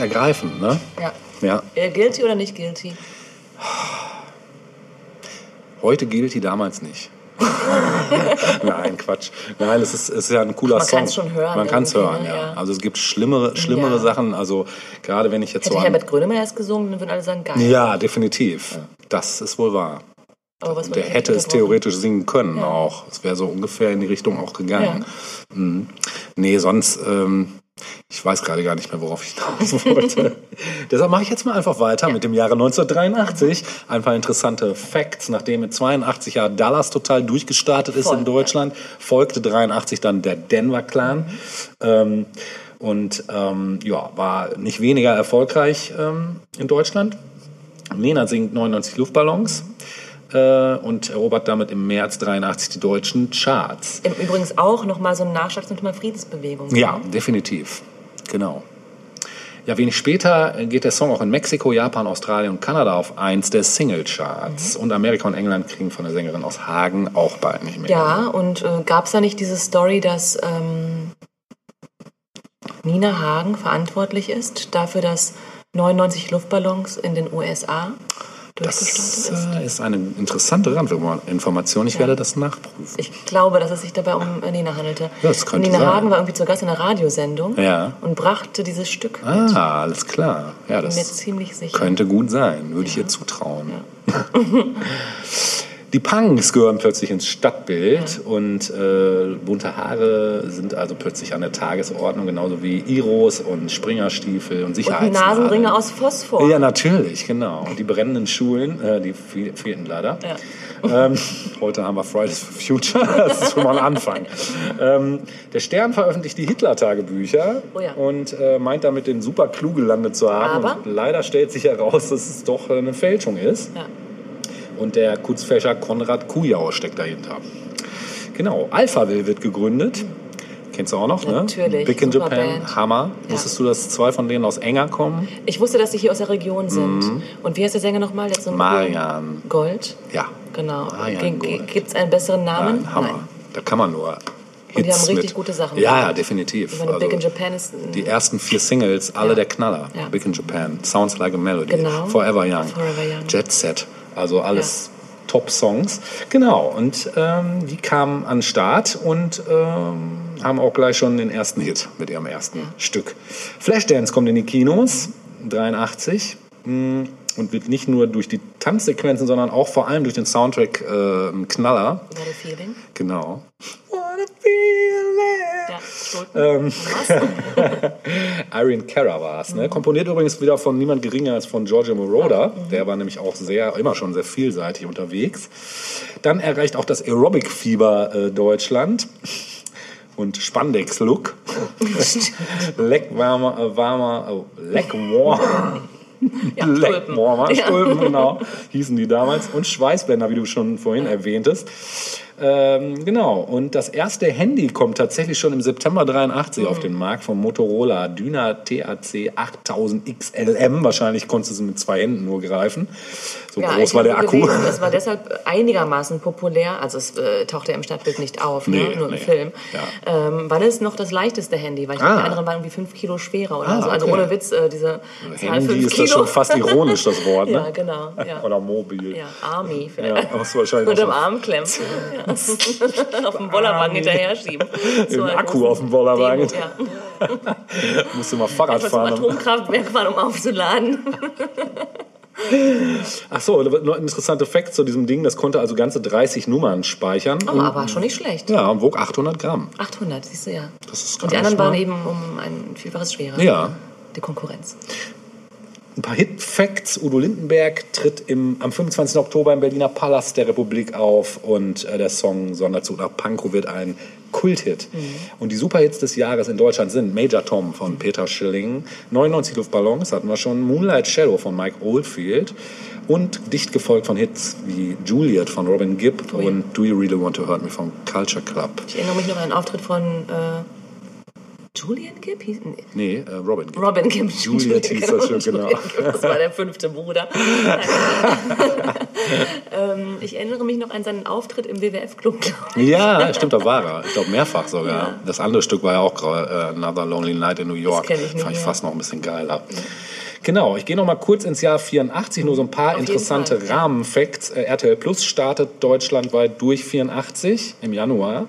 Herzergreifend, ne? Ja. Ja. Äh, guilty oder nicht guilty? Heute gilt die damals nicht. [laughs] Nein, Quatsch. Nein, es ist, es ist ja ein cooler Man Song. kann's schon hören Man kann es hören, ne? ja. Ja. Also es gibt schlimmere, schlimmere Ja. Sachen. Also gerade wenn ich jetzt Hätte so an... Herbert Grönemeyer es gesungen, dann würden alle sagen, geil. Ja, definitiv. Das ist wohl wahr. Aber was Der hätte es theoretisch singen können Ja. auch. Es wäre so ungefähr in die Richtung auch gegangen. Mhm. Nee, sonst, ähm, ich weiß gerade gar nicht mehr, worauf ich hinaus [laughs] wollte. Deshalb mache ich jetzt mal einfach weiter mit dem Jahre 1983. Ein paar interessante Facts. Nachdem mit 82 Jahren Dallas total durchgestartet ist Voll, in Deutschland, folgte 83 dann der Denver Clan. Ähm, und ähm, ja, war nicht weniger erfolgreich ähm, in Deutschland. Nena singt 99 Luftballons äh, und erobert damit im März 83 die deutschen Charts. Übrigens auch nochmal so ein Nachschlag zum Thema Friedensbewegung. Ja, definitiv. Genau. Ja, wenig später geht der Song auch in Mexiko, Japan, Australien und Kanada auf eins der Single-Charts. Und Amerika und England kriegen von der Sängerin aus Hagen auch bald nicht mehr. Ja, und äh, gab es da nicht diese Story, dass ähm, Nina Hagen verantwortlich ist dafür, dass 99 Luftballons in den USA Das ist? äh, ist eine interessante Randinformation. Ich werde das nachprüfen. Ich glaube, dass es sich dabei um Nina handelte. Das könnte Nina sein. Hagen war irgendwie zu Gast in einer Radiosendung Ja. und brachte dieses Stück mit. Ah, alles klar. Ja, Bin mir das ziemlich sicher. könnte gut sein. Würde ich ihr zutrauen. [laughs] [laughs] Die Punks gehören plötzlich ins Stadtbild und äh, bunte Haare sind also plötzlich an der Tagesordnung, genauso wie Iros und Springerstiefel und Und Sicherheitsnadeln. Nasenringe aus Phosphor. Ja, natürlich, genau. Und die brennenden Schulen, äh, die fehl- fehlten leider. Ja. Ähm, heute haben wir Fridays for Future, [laughs] das ist schon mal ein Anfang. Ähm, der Stern veröffentlicht die Hitler-Tagebücher Oh ja. und äh, meint damit den super Clou gelandet zu haben. Aber? Und leider stellt sich heraus, dass es doch eine Fälschung ist. Ja. Und der Kurzfälscher Konrad Kujau steckt dahinter. Genau, Alphaville wird gegründet. Kennst du auch noch, ne? Natürlich, Big in Japan, Band. Hammer. Ja. Wusstest du, dass zwei von denen aus Enger kommen? Ich wusste, dass sie hier aus der Region sind. Und wie heißt der Sänger nochmal? So Mhm. Marian. Gold. Ja. Genau. Gibt es einen besseren Namen? Nein, Hammer. Da kann man nur Hits Und die haben richtig mit. gute Sachen Ja, ja, definitiv. Ich meine, Also, Big in Japan ist. ein- die ersten vier Singles, alle Ja. der Knaller. Ja. Big in Japan, Sounds Like a Melody, Genau. Forever Young, Forever Young. Jet Set, also alles Top-Songs. Genau, und ähm, die kamen an den Start und ähm, haben auch gleich schon den ersten Hit mit ihrem ersten Stück. Flashdance kommt in die Kinos, 83. mm, Und wird nicht nur durch die Tanzsequenzen, sondern auch vor allem durch den Soundtrack äh, ein Knaller. What a Feeling. Genau. What a feeling. Ja, Stulpen. Ähm. [laughs] Irene Cara war es. Ne? Komponiert übrigens wieder von niemand geringer als von Giorgio Moroder. Der war nämlich auch sehr, immer schon sehr vielseitig unterwegs. Dann erreicht auch das Aerobic-Fieber äh, Deutschland. Und Spandex-Look. [laughs] Leck warmer, äh, warmer, oh, Leck warm. Ja, Leck Stulpen. warmer, Ja. Genau, hießen die damals. Und Schweißbänder, wie du schon vorhin erwähntest. Ähm, genau, und das erste Handy kommt tatsächlich schon im September 83 auf den Markt vom Motorola Dyna TAC 8000 XLM. Wahrscheinlich konntest du sie mit zwei Händen nur greifen. So Ja, groß war der Akku. Gelesen, es war [laughs] deshalb einigermaßen populär. Also es äh, tauchte im Stadtbild nicht auf, Nee, ne? nur nee. im Film. Ja. Ähm, weil es noch das leichteste Handy war. Ich Ah. glaube, die anderen waren irgendwie fünf Kilo schwerer oder Ah, so. Also okay. ohne Witz, äh, diese Zahl Handy fünf ist Kilo. das schon fast ironisch, das Wort, [laughs] ja, ne? genau. Ja. Oder mobil. Ja, Army Ja, vielleicht. [laughs] das ist wahrscheinlich auch so. Arm klemmen. Ja. [laughs] auf dem Bollerwagen hinterher schieben. [laughs] Den Akku auf dem Bollerwagen. Ja. [laughs] Musst du mal Fahrrad Etwas zum fahren. Atomkraftwerk fahren, um aufzuladen. Ach so, noch ein interessanter Fakt zu diesem Ding. Das konnte also ganze 30 Nummern speichern. Oh, aber schon nicht schlecht. Ja, und wog 800 Gramm. 800, siehst du ja. Das ist Und die anderen waren eben um ein Vielfaches schwerer. Ja. Die Konkurrenz. Ein paar Hit-Facts. Udo Lindenberg tritt im, am 25. Oktober im Berliner Palast der Republik auf und äh, der Song Sonderzug nach Pankow wird ein Kulthit. Und die Superhits des Jahres in Deutschland sind Major Tom von Peter Schilling, 99 Luftballons hatten wir schon, Moonlight Shadow von Mike Oldfield und dicht gefolgt von Hits wie Juliet von Robin Gibb Oh ja. und Do You Really Want to Hurt Me von Culture Club. Ich erinnere mich noch an einen Auftritt von äh, Julian Gibb? Hieß, nee. Nee, äh, Robin Gibb. Robin Gibb. Juliet hieß das schon, genau. Julian Gibb, Das war der fünfte Bruder. [laughs] ähm, ich erinnere mich noch an seinen Auftritt im WWF-Club. Ja, stimmt, da war er. Ich glaube mehrfach sogar. Ja. Das andere Stück war ja auch äh, Another Lonely Night in New York. kenn ich Fand ich mehr. fast noch ein bisschen geiler. Genau, ich gehe noch mal kurz ins Jahr 84, nur so ein paar Auf interessante ja. Rahmenfacts. Äh, RTL Plus startet deutschlandweit durch 84 im Januar. Mhm.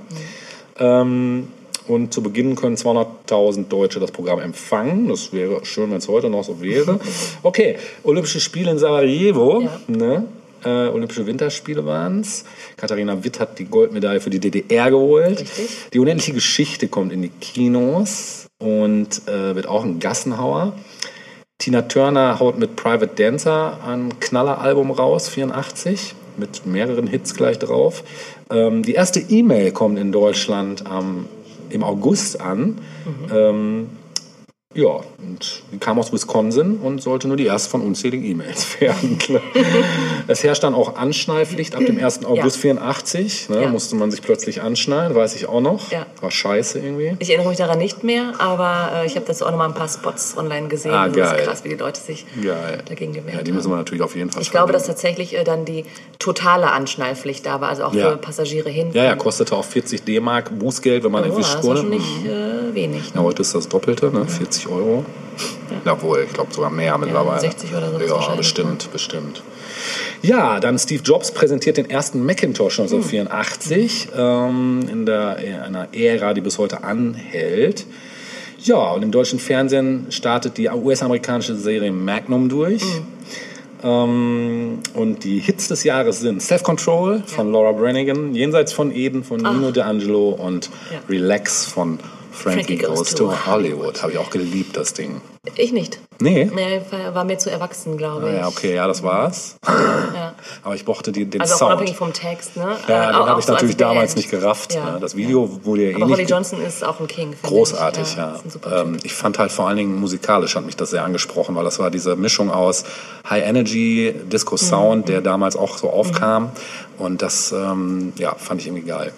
Ähm, und zu Beginn können 200.000 Deutsche das Programm empfangen. Das wäre schön, wenn es heute noch so wäre. [laughs] Okay, Olympische Spiele in Sarajevo. Ja. Ne? Äh, Olympische Winterspiele waren es. Katharina Witt hat die Goldmedaille für die DDR geholt. Richtig. Die unendliche Geschichte kommt in die Kinos und äh, wird auch ein Gassenhauer. Tina Turner haut mit Private Dancer ein Knalleralbum raus, 84, mit mehreren Hits gleich drauf. Ähm, die erste E-Mail kommt in Deutschland am im August an. Ähm, ja, und kam aus Wisconsin und sollte nur die erste von unzähligen E-Mails [laughs] werden. es herrscht dann auch Anschnallpflicht ab dem 1. August 84. Ne, Ja. Musste man sich plötzlich anschnallen, weiß ich auch noch. Ja. War scheiße irgendwie. Ich erinnere mich daran nicht mehr, aber äh, ich habe das auch noch mal ein paar Spots online gesehen. Ah, Also Das geil. ist krass, wie die Leute sich Geil. dagegen gewehrt Ja, die haben. müssen wir natürlich auf jeden Fall Ich glaube, dass tatsächlich äh, dann die totale Anschnallpflicht da war, also auch Ja. für Passagiere hin. Ja, ja, kostete auch 40 D-Mark Bußgeld, wenn man Oh, erwischt das war wurde. schon nicht äh, wenig. Ja, heute ist das Doppelte, ne? 40 Euro. Jawohl, ich glaube sogar mehr mittlerweile. 60 oder so Ja, bestimmt, bestimmt. Ja, dann Steve Jobs präsentiert den ersten Macintosh 1984 ähm, in, der, in einer Ära, die bis heute anhält. Ja, und im deutschen Fernsehen startet die US-amerikanische Serie Magnum durch. Ähm, und die Hits des Jahres sind Self-Control von Laura Branigan, Jenseits von Eden von Nino D'Angelo und Ja. Relax von Frankie, Goes to Hollywood. Habe ich auch geliebt, das Ding. Ich nicht. Nee? Nee, war- mir zu erwachsen, glaube Ah, ich. ja, okay, ja, das war's. Ja. [laughs] Aber ich mochte die, den Also Sound. unabhängig vom Text, ne? Ja, Äh, den habe ich so natürlich damals Band. nicht gerafft. Ja. ne? Das Video wurde ja eh Aber Holly Johnson ist auch ein King. großartig, ich. ja. ist ein super ähm, ich fand halt vor allen Dingen musikalisch hat mich das sehr angesprochen, weil das war diese Mischung aus High Energy, Disco Sound, Mhm. der damals auch so aufkam. Und das, ähm, ja, fand ich irgendwie geil.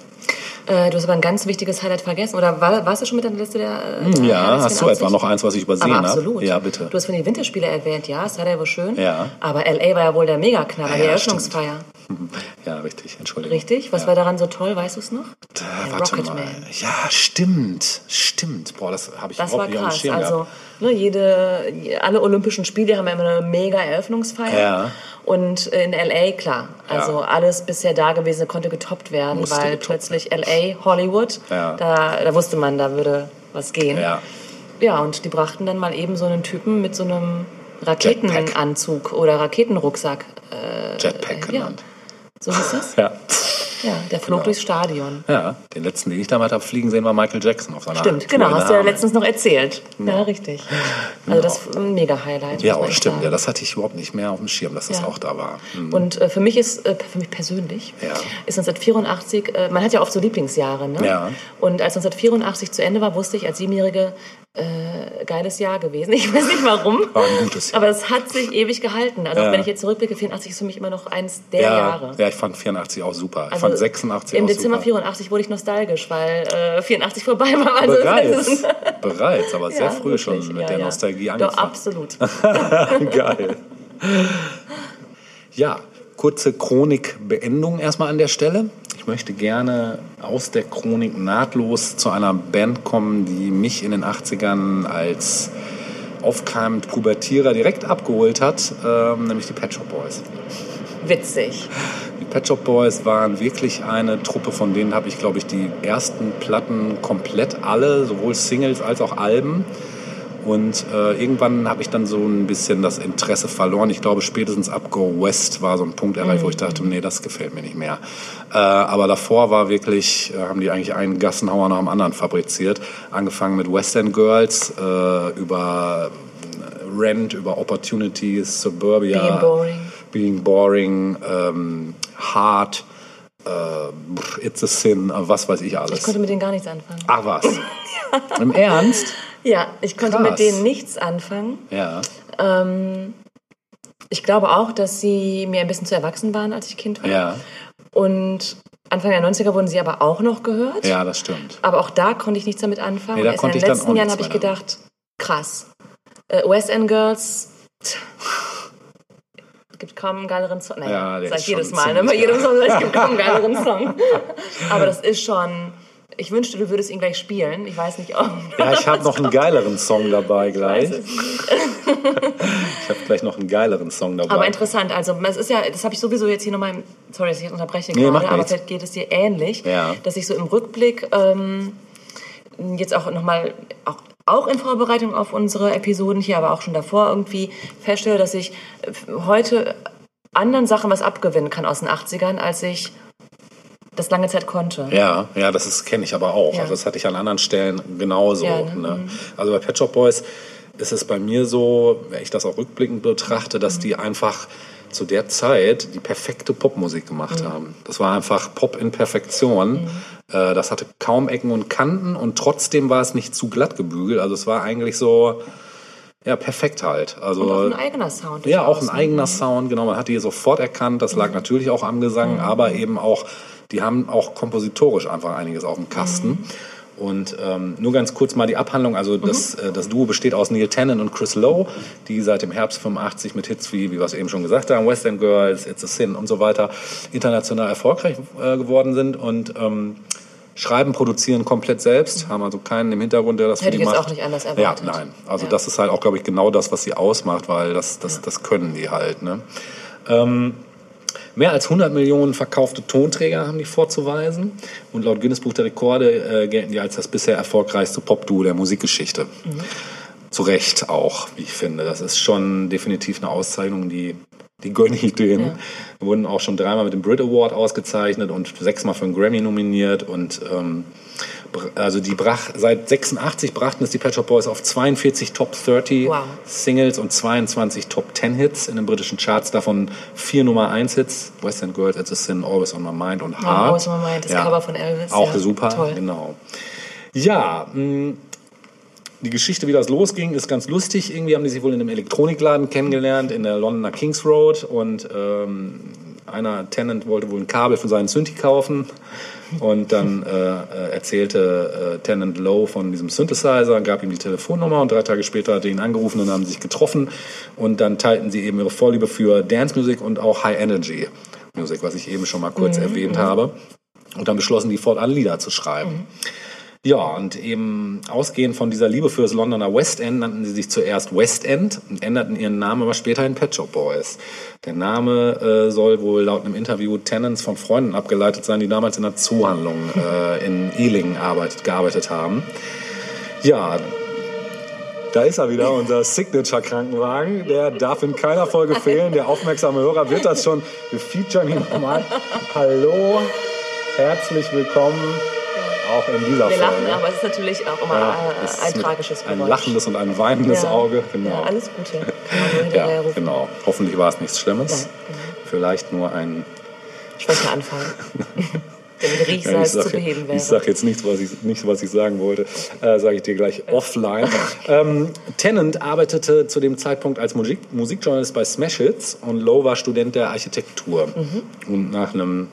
Äh, du hast aber ein ganz wichtiges Highlight vergessen. Oder war, warst du schon mit deiner Liste der. Äh, der Ja, Highlights hast du 84? etwa noch eins, was ich übersehen habe? absolut. Ja, bitte. Du hast von den Winterspiele erwähnt, ja, es war ja wohl schön. Ja. Aber LA war ja wohl der Megaknaller, die Ja, Eröffnungsfeier. [laughs] Ja, richtig, Entschuldigung. Richtig? Was ja. war daran so toll, weißt du es noch? Da, Der warte Rocket mal. Man. Ja, stimmt, stimmt. Boah, das habe ich Das überhaupt war nicht auf dem krass. Schirm Also, gehabt. ne, jede, alle Olympischen Spiele haben immer eine mega Eröffnungsfeier. Ja. Und in LA, klar. Also Ja. alles bisher Dagewesene konnte getoppt werden, Musste weil getoppt plötzlich LA, Hollywood, Ja. da, da wusste man, da würde was gehen. Ja. Ja, und die brachten dann mal eben so einen Typen mit so einem Raketenanzug oder Raketenrucksack. Äh, Jetpack ja. genannt. So hieß das? Ja. Ja, der flog Genau. durchs Stadion. ja, den letzten, den ich damals habe fliegen sehen, war Michael Jackson auf seiner Stimmt, Tour genau, hast du ja Arme. letztens noch erzählt. Ja, richtig. Also das ist ein Mega-Highlight. Ja, man oh, stimmt. sagen. Ja, das hatte ich überhaupt nicht mehr auf dem Schirm, dass das Ja. auch da war. Hm. Und äh, für mich ist, äh, für mich persönlich, Ja. ist 1984, äh, man hat ja oft so Lieblingsjahre, ne? Ja. Und als 1984 zu Ende war, wusste ich als Siebenjährige, äh, geiles Jahr gewesen. [laughs] Ich weiß nicht warum. War ein gutes Jahr. Aber es hat sich ewig gehalten. Also Ja. wenn ich jetzt zurückblicke, 84 ist für mich immer noch eins der ja, Jahre. ja, ich fand 84 auch super. ich Also fand 86 Im auch Dezember super. 84 wurde ich nostalgisch, weil äh, 84 vorbei war. Also Bereits, bereits, aber sehr Ja, früh wirklich, schon mit der. Nostalgie Doch, angefangen. absolut. [laughs] Geil. Ja, kurze Chronikbeendung erstmal an der Stelle. Ich möchte gerne aus der Chronik nahtlos zu einer Band kommen, die mich in den 80ern als aufkeimend Pubertierer direkt abgeholt hat, ähm, nämlich die Pet Shop Boys. Witzig. Die Pet Shop Boys waren wirklich eine Truppe, von denen habe ich, glaube ich, die ersten Platten komplett alle, sowohl Singles als auch Alben. Und äh, irgendwann habe ich dann so ein bisschen das Interesse verloren. Ich glaube, spätestens ab Go West war so ein Punkt erreicht, wo ich dachte, nee, das gefällt mir nicht mehr. Äh, aber davor war wirklich, äh, haben die eigentlich einen Gassenhauer nach dem anderen fabriziert. Angefangen mit Western Girls, äh, über Rent, über Opportunities, Suburbia. Being Boring. Being Boring, ähm, Hard, äh, It's a Sin, äh, was weiß ich alles. Ich konnte mit denen gar nichts anfangen. Ach was. [laughs] Im Ernst? Ja, ich konnte Krass. mit denen nichts anfangen. Ja. Ähm, ich glaube auch, dass sie mir ein bisschen zu erwachsen waren, als ich Kind war. Ja. Und Anfang der 90er wurden sie aber auch noch gehört. Ja, das stimmt. Aber auch da konnte ich nichts damit anfangen. Nee, da konnte in ich den dann letzten Jahren habe ich gedacht, krass. Äh, West End Girls. tch, gibt kaum einen geileren Song. Naja, Ja, sag ich jedes Mal. Ne? Bei jedem. Song ich, es gibt kaum einen geileren [laughs] Song. Aber das ist schon. Ich wünschte, du würdest ihn gleich spielen. Ich weiß nicht, ob. Ja, ich habe noch einen geileren Song dabei gleich. es [laughs] Ich habe gleich noch einen geileren Song dabei. Aber interessant, also es ist ja, das habe ich sowieso jetzt hier nochmal, sorry, dass ich jetzt unterbreche Nee, gerade, aber vielleicht geht es dir ähnlich, Ja. dass ich so im Rückblick ähm, jetzt auch nochmal, auch, auch in Vorbereitung auf unsere Episoden hier, aber auch schon davor irgendwie feststelle, dass ich äh, heute anderen Sachen was abgewinnen kann aus den 80ern, als ich das lange Zeit konnte. Ja, ja, das ist kenne ich aber auch. Ja. Also das hatte ich an anderen Stellen genauso. Ja, ne? ne? Also bei Pet Shop Boys ist es bei mir so, wenn ich das auch rückblickend betrachte, dass die einfach zu der Zeit die perfekte Popmusik gemacht haben. Das war einfach Pop in Perfektion. Äh, Das hatte kaum Ecken und Kanten und trotzdem war es nicht zu glatt gebügelt. Also es war eigentlich so, ja, perfekt halt. Also Und auch ein eigener Sound. ja, auch ein ne? eigener Sound, genau. Man hat die sofort erkannt. Das lag natürlich auch am Gesang, aber eben auch, die haben auch kompositorisch einfach einiges auf dem Kasten. Und ähm, nur ganz kurz mal die Abhandlung. Also das, äh, das Duo besteht aus Neil Tennant und Chris Lowe, die seit dem Herbst 85 mit Hits wie, wie wir es eben schon gesagt haben, Western Girls, It's a Sin und so weiter international erfolgreich äh, geworden sind und ähm, schreiben, produzieren komplett selbst, haben also keinen im Hintergrund, der das Hätte für die ich jetzt macht. auch nicht anders erwartet. Ja, nein. Also Ja. das ist halt auch, glaube ich, genau das, was sie ausmacht, weil das, das, das können die halt. Ne? Ähm, mehr als 100 Millionen verkaufte Tonträger haben die vorzuweisen. Und laut Guinness Buch der Rekorde äh, gelten die als das bisher erfolgreichste Popduo der Musikgeschichte. Zu Recht auch, wie ich finde. Das ist schon definitiv eine Auszeichnung, die, die gönne ich denen. Wurden auch schon dreimal mit dem Brit Award ausgezeichnet und sechsmal für einen Grammy nominiert. Und ähm, also die brach, seit 86 brachten es die Pet Shop Boys auf 42 Top 30 Wow. Singles und 22 Top 10 Hits in den britischen Charts, davon vier Nummer 1 Hits, Western Girls, It's a Sin, Always on My Mind und Hard. Always on My Mind, das Cover von Elvis, Auch ja, super, toll. genau. Ja, mh, die Geschichte, wie das losging, ist ganz lustig. Irgendwie haben die sich wohl in einem Elektronikladen kennengelernt in der Londoner Kings Road und ähm, einer Tenant wollte wohl ein Kabel für seinen Synthi kaufen und dann [laughs] äh, äh, erzählte äh, Tenant Low von diesem Synthesizer, gab ihm die Telefonnummer und drei Tage später hat er ihn angerufen und haben sich getroffen und dann teilten sie eben ihre Vorliebe für Dance Music und auch High Energy Music, was ich eben schon mal kurz erwähnt habe. Und dann beschlossen die fortan Lieder zu schreiben. Ja, und eben ausgehend von dieser Liebe für das Londoner West End nannten sie sich zuerst West End und änderten ihren Namen aber später in Pet Shop Boys. Der Name äh, soll wohl laut einem Interview Tenants von Freunden abgeleitet sein, die damals in einer Zoohandlung äh, in Ealing arbeitet, gearbeitet haben. Ja, da ist er wieder, unser Signature-Krankenwagen. Der darf in keiner Folge fehlen. Der aufmerksame Hörer wird das schon. Wir featuren ihn nochmal. Hallo, herzlich willkommen auch in dieser Wir Folge. lachen, aber es ist natürlich auch immer Ja, äh, ein mit tragisches Geräusch. Ein lachendes und ein weinendes Ja. Auge. Genau. Ja, alles Gute. [laughs] Ja, genau. Hoffentlich war es nichts Schlimmes. Ja, Vielleicht nur ein. Schwächer anfangen. [laughs] Damit Ja, ich Riechsalz zu sage beheben wäre. sag jetzt nichts, was ich, nicht, was ich sagen wollte. Äh, sage ich dir gleich offline. ähm, Tennant arbeitete zu dem Zeitpunkt als Musik, Musikjournalist bei Smash Hits und Lowe war Student der Architektur. Mhm. Und nach einem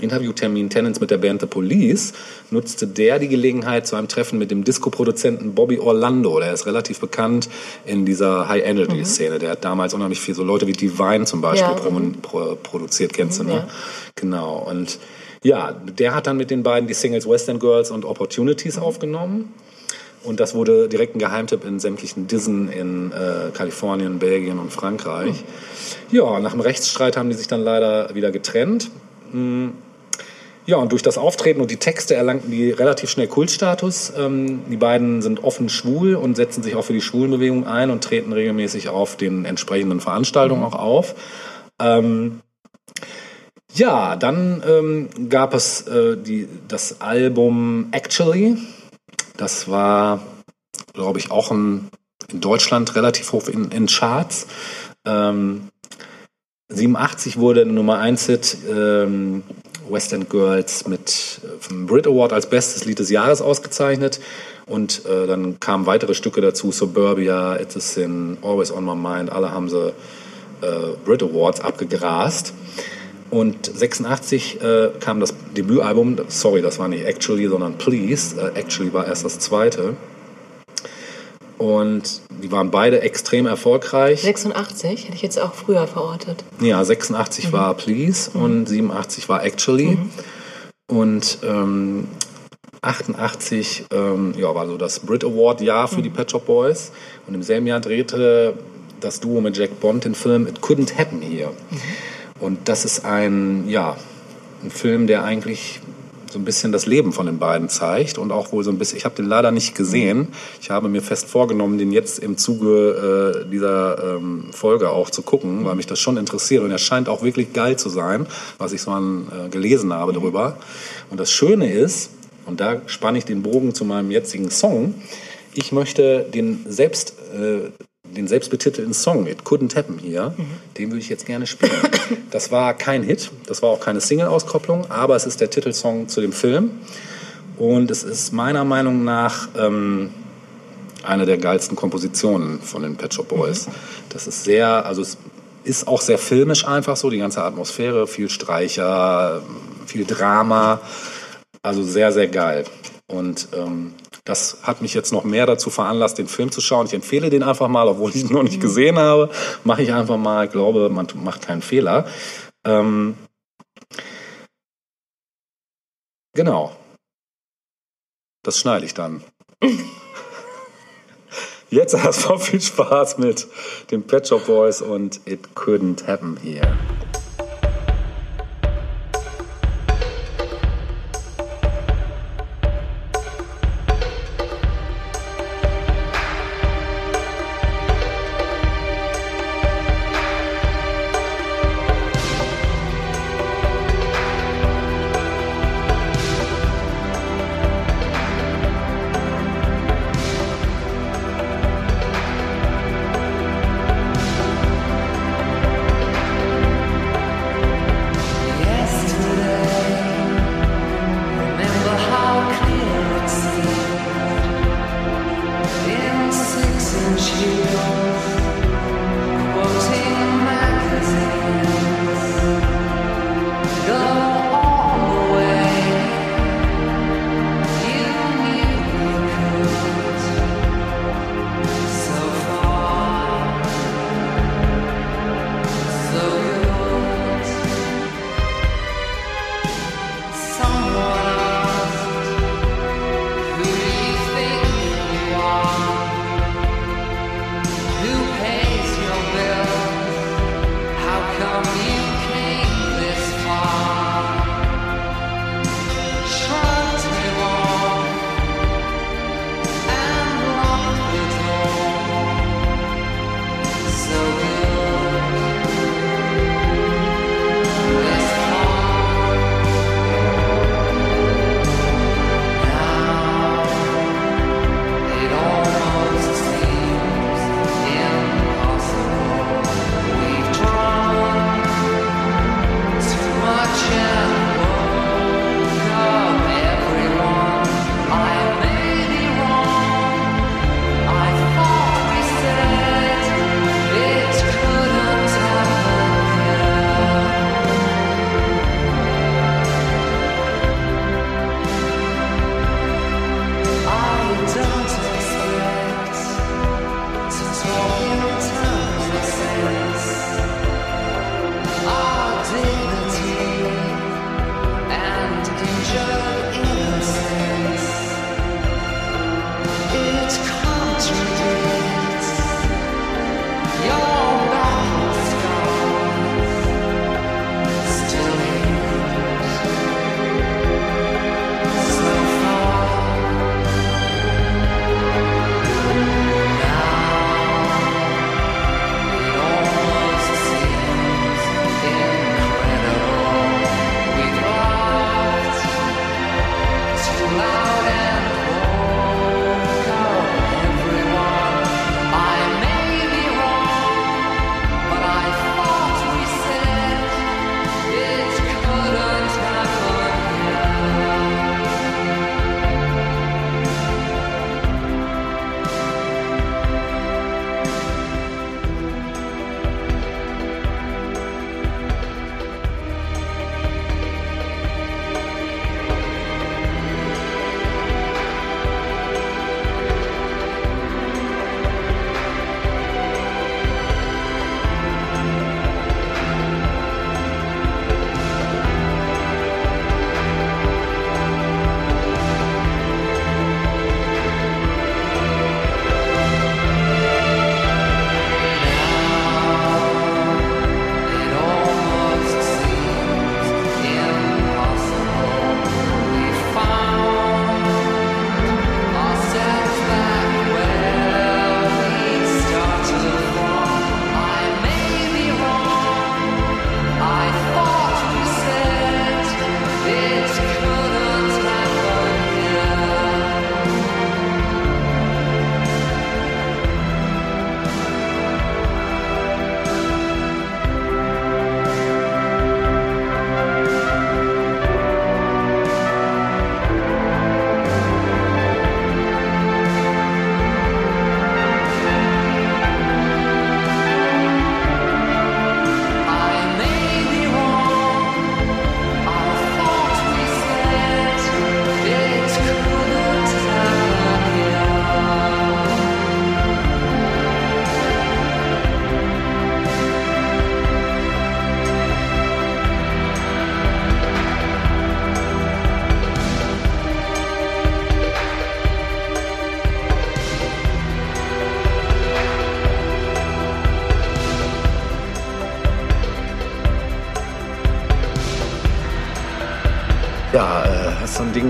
Interviewtermin Tennants mit der Band The Police nutzte der die Gelegenheit zu einem Treffen mit dem Disco-Produzenten Bobby Orlando. Der ist relativ bekannt in dieser High-Energy-Szene. Der hat damals unheimlich viel, so Leute wie Divine zum Beispiel Ja. pro, pro, produziert, kennst du, ne? Ja. Genau. Und ja, der hat dann mit den beiden die Singles Western Girls und Opportunities aufgenommen. Und das wurde direkt ein Geheimtipp in sämtlichen Dissen in äh, Kalifornien, Belgien und Frankreich. Ja, nach dem Rechtsstreit haben die sich dann leider wieder getrennt. Mm. Ja, und durch das Auftreten und die Texte erlangten die relativ schnell Kultstatus. Ähm, die beiden sind offen schwul und setzen sich auch für die Schwulenbewegung ein und treten regelmäßig auf den entsprechenden Veranstaltungen auch auf. Ähm, ja, dann ähm, gab es äh, die, das Album Actually. Das war, glaube ich, auch ein, in Deutschland relativ hoch in, in Charts. Ähm, 87 wurde Nummer 1 Hit ähm, West End Girls mit äh, vom Brit Award als bestes Lied des Jahres ausgezeichnet. Und äh, dann kamen weitere Stücke dazu, Suburbia, It's a Sin, Always on My Mind, alle haben sie äh, Brit Awards abgegrast. Und 86 äh, kam das Debütalbum, sorry, das war nicht Actually, sondern Please. Äh, actually war erst das zweite. Und die waren beide extrem erfolgreich. 86 hätte ich jetzt auch früher verortet. Ja, 86 war Please und 87 war Actually. Und ähm, 88 ähm, ja, war so das Brit Award Jahr für die Pet Shop Boys. Und im selben Jahr drehte das Duo mit Jack Bond den Film It Couldn't Happen Here. Und das ist ein, ja, ein Film, der eigentlich so ein bisschen das Leben von den beiden zeigt und auch wohl so ein bisschen, ich habe den leider nicht gesehen. Ich habe mir fest vorgenommen, den jetzt im Zuge äh, dieser ähm, Folge auch zu gucken, weil mich das schon interessiert und er scheint auch wirklich geil zu sein, was ich so an, äh, gelesen habe darüber. Und das Schöne ist, und da spanne ich den Bogen zu meinem jetzigen Song, ich möchte den selbst äh, den selbstbetitelten Song It Couldn't Happen hier, den würde ich jetzt gerne spielen. Das war kein Hit, das war auch keine Single-Auskopplung, aber es ist der Titelsong zu dem Film und es ist meiner Meinung nach ähm, eine der geilsten Kompositionen von den Pet Shop Boys. Das ist sehr, also es ist auch sehr filmisch einfach so, die ganze Atmosphäre, viel Streicher, viel Drama, also sehr, sehr geil. Und ähm, das hat mich jetzt noch mehr dazu veranlasst, den Film zu schauen. Ich empfehle den einfach mal, obwohl ich ihn noch nicht gesehen habe. Mache ich einfach mal. Ich glaube, man macht keinen Fehler. Ähm, genau. Das schneide ich dann. [laughs] Jetzt erstmal viel Spaß mit den Pet Shop Boys und It Couldn't Happen Here.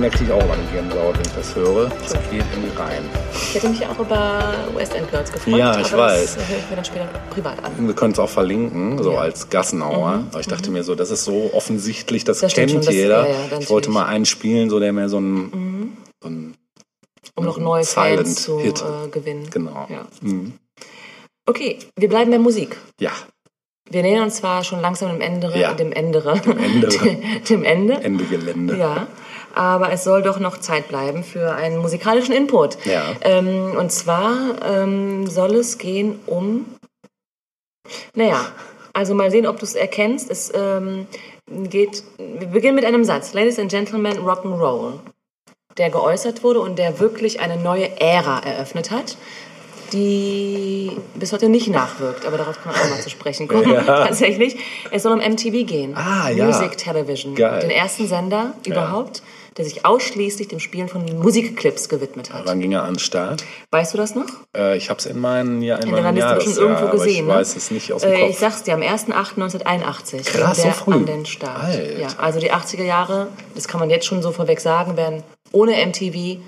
So ein Ding, da kriege ich auch mal eine Gänsehaut, wenn ich das höre. Das geht irgendwie rein. Ich hätte mich auch über West End Girls gefreut. Ja, ich aber weiß. Das höre ich mir dann später privat an. Wir können es auch verlinken, so Ja. als Gassenauer. Aber ich dachte mir so, das ist so offensichtlich, das, Das kennt schon, das- jeder. ja, ja, ich wollte mal einen spielen, so der mir so ein, so ein Um noch neue Fans zu Silent Hit. äh, gewinnen. genau. Ja. Mhm. Okay, wir bleiben bei Musik. Ja, Wir nähern uns zwar schon langsam dem Ende, Ja. dem Ende, Ende. [laughs] dem Ende. Ende Gelände. Ja, aber es soll doch noch Zeit bleiben für einen musikalischen Input. Ja. Ähm, und zwar ähm, soll es gehen um. Naja, also mal sehen, ob du es erkennst. Es ähm, geht. Wir beginnen mit einem Satz. Ladies and Gentlemen, Rock'n'Roll. Der geäußert wurde und der wirklich eine neue Ära eröffnet hat, die bis heute nicht nachwirkt, aber darauf kann man auch mal zu sprechen kommen. [laughs] Tatsächlich. Es soll um MTV gehen. Ah, ja. Music Television. Geil. Den ersten Sender überhaupt, der sich ausschließlich dem Spielen von Musikclips gewidmet hat. Wann ging er an den Start? Weißt du das noch? Äh, ich habe es in meinen, ja, in In meinem Jahresjahr, bestimmt irgendwo aber gesehen. ich ne? weiß es nicht aus dem äh, Kopf. Ich sag's dir, am 1.8.1981 Krass, ging der so früh. an den Start. Alter. Ja, also die 80er Jahre, das kann man jetzt schon so vorweg sagen, wären ohne MTV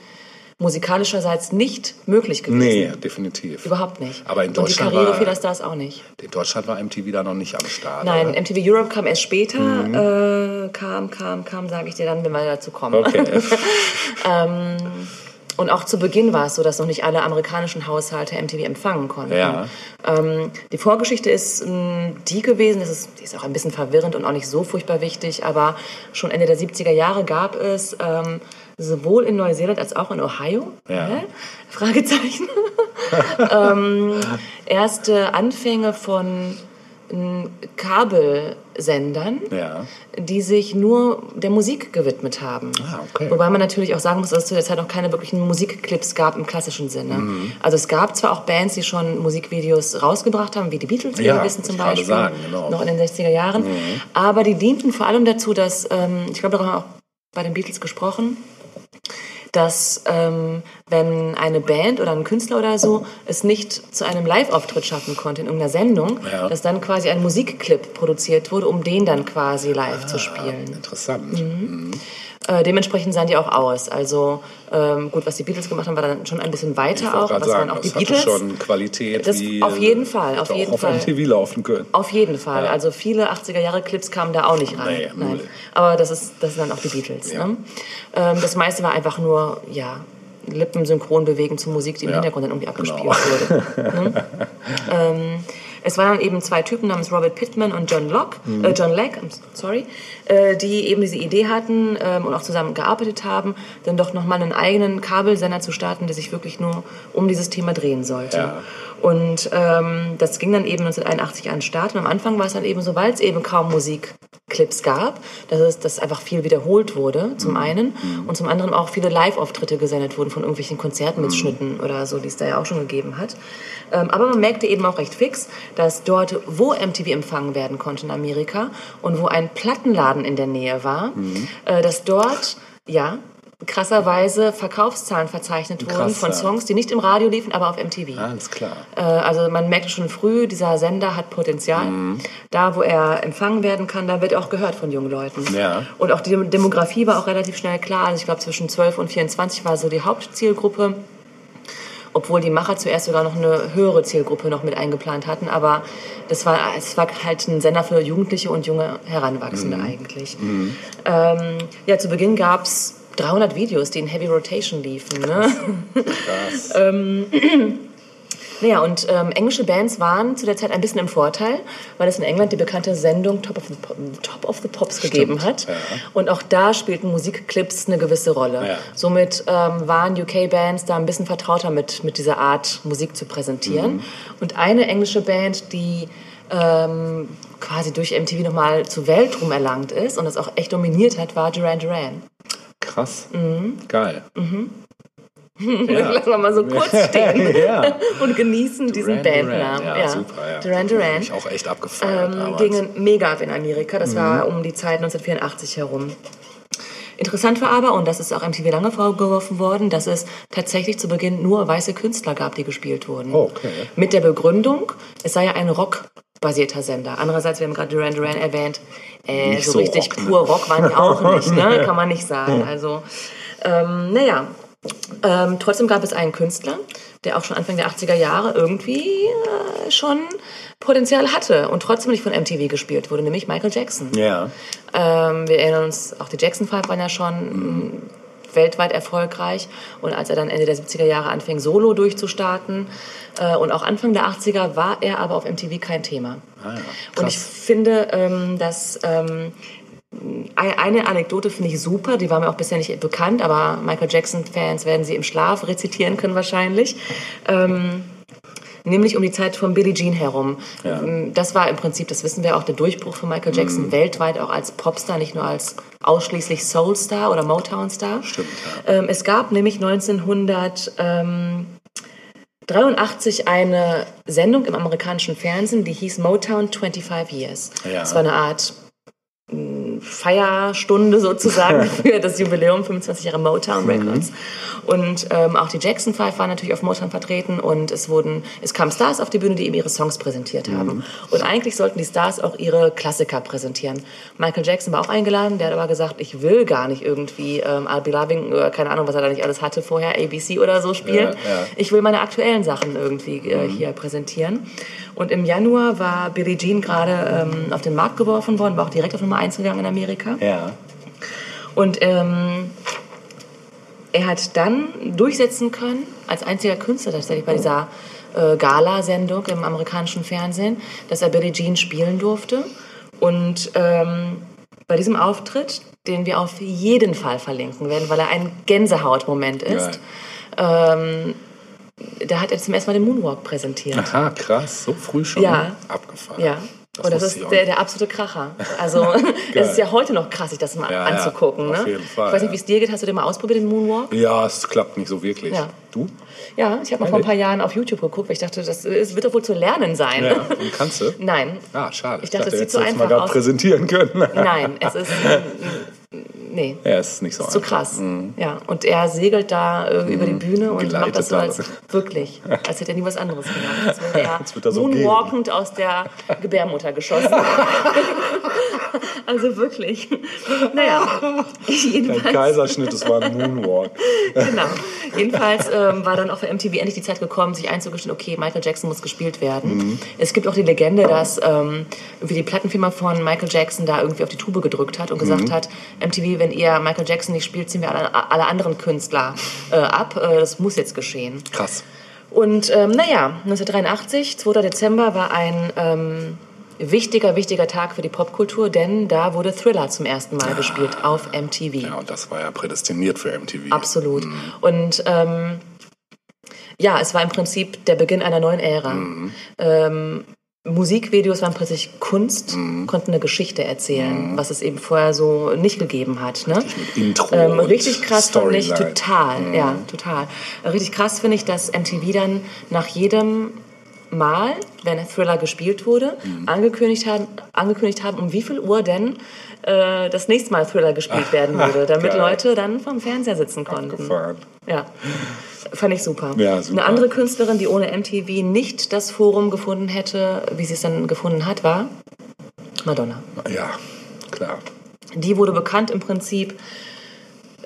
musikalischerseits nicht möglich gewesen. nee, definitiv. Überhaupt nicht. Aber in Und Deutschland die Karriere war- vieler Stars auch nicht. In Deutschland war MTV da noch nicht am Start. Nein, oder? MTV Europe kam erst später. Mhm. Äh, kam, kam, kam, sage ich dir dann, wenn wir dazu kommen. Okay. [laughs] Und auch zu Beginn war es so, dass noch nicht alle amerikanischen Haushalte MTV empfangen konnten. Ja. Ähm, die Vorgeschichte ist mh, die gewesen, das ist, die ist auch ein bisschen verwirrend und auch nicht so furchtbar wichtig, aber schon Ende der 70er Jahre gab es ähm, sowohl in Neuseeland als auch in Ohio, Ja. ne? Fragezeichen, [laughs] ähm, erste Anfänge von Kabelsendern, Ja. die sich nur der Musik gewidmet haben. Ah, okay. Wobei man natürlich auch sagen muss, dass es zu der Zeit noch keine wirklichen Musikclips gab im klassischen Sinne. Mhm. Also es gab zwar auch Bands, die schon Musikvideos rausgebracht haben, wie die Beatles, wie Ja, wir wissen zum Beispiel, sagen, genau. noch in den 60er Jahren. Aber die dienten vor allem dazu, dass, ähm, ich glaube, darüber haben wir auch bei den Beatles gesprochen, dass ähm, wenn eine Band oder ein Künstler oder so es nicht zu einem Live-Auftritt schaffen konnte in irgendeiner Sendung, Ja. dass dann quasi ein Musikclip produziert wurde, um den dann quasi live Ah. zu spielen. Interessant. Mhm. Äh, dementsprechend sahen die auch aus. Also ähm, gut, was die Beatles gemacht haben, war dann schon ein bisschen weiter auch. Was sagen, waren auch die Beatles? schon Qualität Das wie... auf jeden Fall, hätte auf jeden auf Fall. MTV laufen können. Auf jeden Fall. Ja. Also viele 80er Jahre Clips kamen da auch nicht rein. Nee, Nein. Aber das ist das sind dann auch die Beatles. Ja. Ne? Ähm, das meiste war einfach nur ja Lippen synchron bewegen zu Musik, die im Ja, Hintergrund dann irgendwie abgespielt genau. wurde. [laughs] ne? ähm, es waren eben zwei Typen namens Robert Pittman und John Locke, Mhm. äh, John Leck, sorry, äh, die eben diese Idee hatten ähm, und auch zusammen gearbeitet haben, dann doch nochmal einen eigenen Kabelsender zu starten, der sich wirklich nur um dieses Thema drehen sollte. Ja. Und ähm, das ging dann eben 1981 an den Start. Und am Anfang war es dann eben so, weil es eben kaum Musikclips gab, dass es dass einfach viel wiederholt wurde, Mhm. zum einen. Und zum anderen auch viele Live-Auftritte gesendet wurden von irgendwelchen Konzertmitschnitten oder so, die es da ja auch schon gegeben hat. Ähm, aber man merkte eben auch recht fix, dass dort, wo MTV empfangen werden konnte in Amerika und wo ein Plattenladen in der Nähe war, Mhm. äh, dass dort, ja, krasserweise Verkaufszahlen verzeichnet wurden Krass, von. Songs, die nicht im Radio liefen, aber auf MTV. Alles klar. Äh, also man merkte schon früh, dieser Sender hat Potenzial. Mhm. Da, wo er empfangen werden kann, da wird er auch gehört von jungen Leuten. Ja. Und auch die Dem- Demografie war auch relativ schnell klar. Also ich glaube, zwischen 12 und 24 war so die Hauptzielgruppe. Obwohl die Macher zuerst sogar noch eine höhere Zielgruppe noch mit eingeplant hatten. Aber das war, es war halt ein Sender für Jugendliche und junge Heranwachsende eigentlich. Ähm, ja, zu Beginn gab's 300 Videos, die in Heavy Rotation liefen. Ne? Krass. [laughs] [clears throat] Naja, und ähm, englische Bands waren zu der Zeit ein bisschen im Vorteil, weil es in England die bekannte Sendung Top of the, Pop, Top of the Pops gegeben hat. ja. Und auch da spielten Musikclips eine gewisse Rolle. Ja. Somit ähm, waren UK-Bands da ein bisschen vertrauter mit, mit dieser Art Musik zu präsentieren. Mhm. Und eine englische Band, die ähm, quasi durch MTV nochmal zu Weltruhm erlangt ist und das auch echt dominiert hat, war Duran Duran. Krass. Mhm. Geil. [laughs] Lassen wir mal so kurz [laughs] stehen ja. [laughs] und genießen diesen Duran Bandnamen. Duran, ja, super. Ja. Duran Duran. Ich auch echt abgefeiert ähm, gingen mega ab in Amerika. Das Mhm. war um die Zeit 1984 herum. Interessant war aber, und das ist auch MTV lange vorgeworfen worden, dass es tatsächlich zu Beginn nur weiße Künstler gab, die gespielt wurden. Oh, okay. Mit der Begründung, es sei ja ein Rock basierter Sender. Andererseits, wir haben gerade Duran Duran erwähnt, äh, so, so richtig Rock, ne? pur Rock waren die auch [laughs] nicht, ne? kann man nicht sagen. Also, ähm, naja, ähm, trotzdem gab es einen Künstler, der auch schon Anfang der 80er Jahre irgendwie äh, schon Potenzial hatte und trotzdem nicht von MTV gespielt wurde, nämlich Michael Jackson. Ja. Ähm, wir erinnern uns, auch die Jackson Five waren ja schon mm, weltweit erfolgreich. Und als er dann Ende der 70er Jahre anfing, solo durchzustarten äh, und auch Anfang der 80er war er aber auf MTV kein Thema. Ah, ja. Und ich finde, ähm, dass ähm, ein- eine Anekdote finde ich super, die war mir auch bisher nicht bekannt, aber Michael Jackson-Fans werden sie im Schlaf rezitieren können wahrscheinlich. Ähm, nämlich um die Zeit von Billie Jean herum. Ja. Das war im Prinzip, das wissen wir auch, der Durchbruch von Michael Jackson weltweit, auch als Popstar, nicht nur als ausschließlich Soulstar oder Motown-Star. Stimmt, Ähm, es gab nämlich 1983 eine Sendung im amerikanischen Fernsehen, die hieß Motown 25 Years. Ja. Das war eine Art Feierstunde sozusagen [laughs] für das Jubiläum 25 Jahre Motown Records. Und ähm, auch die Jackson Five waren natürlich auf Motown vertreten und es wurden, es kamen Stars auf die Bühne, die eben ihre Songs präsentiert haben. Und eigentlich sollten die Stars auch ihre Klassiker präsentieren. Michael Jackson war auch eingeladen, der hat aber gesagt, ich will gar nicht irgendwie ähm, I'll Be Loving oder keine Ahnung, was er da nicht alles hatte vorher, ABC oder so spielen. Ja, ja. Ich will meine aktuellen Sachen irgendwie äh, hier präsentieren. Und im Januar war Billie Jean gerade ähm, auf den Markt geworfen worden, war auch direkt auf Nummer 1 gegangen in Amerika. Ja. Und ähm, er hat dann durchsetzen können, als einziger Künstler tatsächlich bei dieser äh, Gala-Sendung im amerikanischen Fernsehen, dass er Billie Jean spielen durfte. Und ähm, bei diesem Auftritt, den wir auf jeden Fall verlinken werden, weil er ein Gänsehautmoment ist, ähm, da hat er zum ersten Mal den Moonwalk präsentiert. Aha, krass. So früh schon. Ja. Abgefahren. Ja. Das und das ist der, der absolute Kracher. Also [laughs] es ist ja heute noch krass, sich das mal Ja, ja, anzugucken. auf ne? jeden Fall, ich weiß nicht, ja. wie es dir geht. Hast du den mal ausprobiert, den Moonwalk? Ja, es klappt nicht so wirklich. Ja. Du? Ja, ich habe mal vor ein paar Jahren auf YouTube geguckt, weil ich dachte, das wird doch wohl zu lernen sein. Ja. Und kannst du? Nein. Ah, schade. Ich dachte, es sieht hättest so du jetzt einfach mal aus. präsentieren können. [laughs] Nein, es ist. Nee. Ja, es ist nicht so Zu einfach. krass. Ja, und er segelt da äh, über die Bühne und Geleitet macht das so als wirklich, als hätte er nie was anderes gemacht. Als wäre er [laughs] wird er so moonwalkend aus der Gebärmutter geschossen. [laughs] also wirklich. Naja, Ein jedenfalls. Kaiserschnitt, es war ein Moonwalk. Genau. Jedenfalls ähm, war dann auch für MTV endlich die Zeit gekommen, sich einzugestehen, okay, Michael Jackson muss gespielt werden. Mhm. Es gibt auch die Legende, dass ähm, irgendwie die Plattenfirma von Michael Jackson da irgendwie auf die Tube gedrückt hat und Mhm. gesagt hat, MTV, wenn ihr Michael Jackson nicht spielt, ziehen wir alle, alle anderen Künstler äh, ab. Äh, das muss jetzt geschehen. Krass. Und ähm, naja, 1983, 2. Dezember war ein ähm, wichtiger, wichtiger Tag für die Popkultur, denn da wurde Thriller zum ersten Mal gespielt auf MTV. Ja, und das war ja prädestiniert für MTV. Absolut. Und ähm, ja, es war im Prinzip der Beginn einer neuen Ära. Mhm. Ähm, Musikvideos waren plötzlich Kunst, Mhm. konnten eine Geschichte erzählen, was es eben vorher so nicht gegeben hat. Ne? mit Intro Ähm, richtig krass finde ich, Storyline. Mhm. total, ja, total. Richtig krass finde ich, dass MTV dann nach jedem Mal, wenn ein Thriller gespielt wurde, Mhm. angekündigt, haben, angekündigt haben, um wie viel Uhr denn äh, das nächste Mal Thriller gespielt werden würde, damit Geil. Leute dann vom Fernseher sitzen konnten. Abgefahren. Ja, fand ich super. Ja, super. Eine andere Künstlerin, die ohne MTV nicht das Forum gefunden hätte, wie sie es dann gefunden hat, war Madonna. Ja, klar. Die wurde bekannt im Prinzip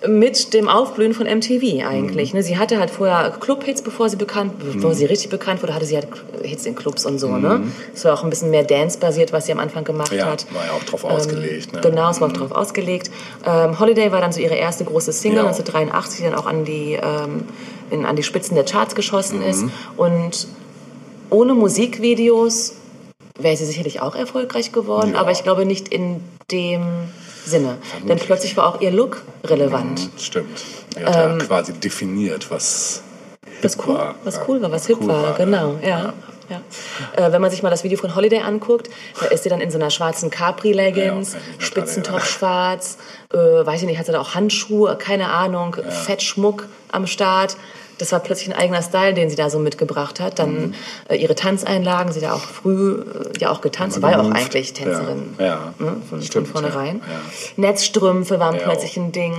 mit dem Aufblühen von MTV eigentlich. Ne? Sie hatte halt vorher Club-Hits, bevor sie bekannt, bevor sie richtig bekannt wurde, hatte sie halt Hits in Clubs und so. Ne? Es war auch ein bisschen mehr Dance-basiert, was sie am Anfang gemacht Ja, hat. war ja auch drauf ausgelegt. Ne? Genau, es war auch darauf ausgelegt. Ähm, Holiday war dann so ihre erste große Single, Ja. 1983, die dann auch an die, ähm, in, an die Spitzen der Charts geschossen ist. Mhm. Und ohne Musikvideos wäre sie sicherlich auch erfolgreich geworden, Ja. aber ich glaube nicht in dem Sinne. Denn plötzlich war auch ihr Look relevant. Stimmt. Er hat ja quasi definiert, was Was cool, war. was cool war, was hip cool war, war, genau, ja. ja. Äh, wenn man sich mal das Video von Holiday anguckt, da ist sie dann in so einer schwarzen Capri-Leggings, Ja, kann ich mich Spitzentop erinnern. schwarz, äh, weiß ich nicht, hat sie da auch Handschuhe, keine Ahnung, Fettschmuck am Start. Das war plötzlich ein eigener Style, den sie da so mitgebracht hat. Dann äh, ihre Tanzeinlagen, sie hat ja auch früh äh, ja auch getanzt, sie war ja auch eigentlich Tänzerin. Ja, ja. Ne, von, Stimmt, von vornherein. ja, ja. Netzstrümpfe waren Ja, plötzlich ein Ding.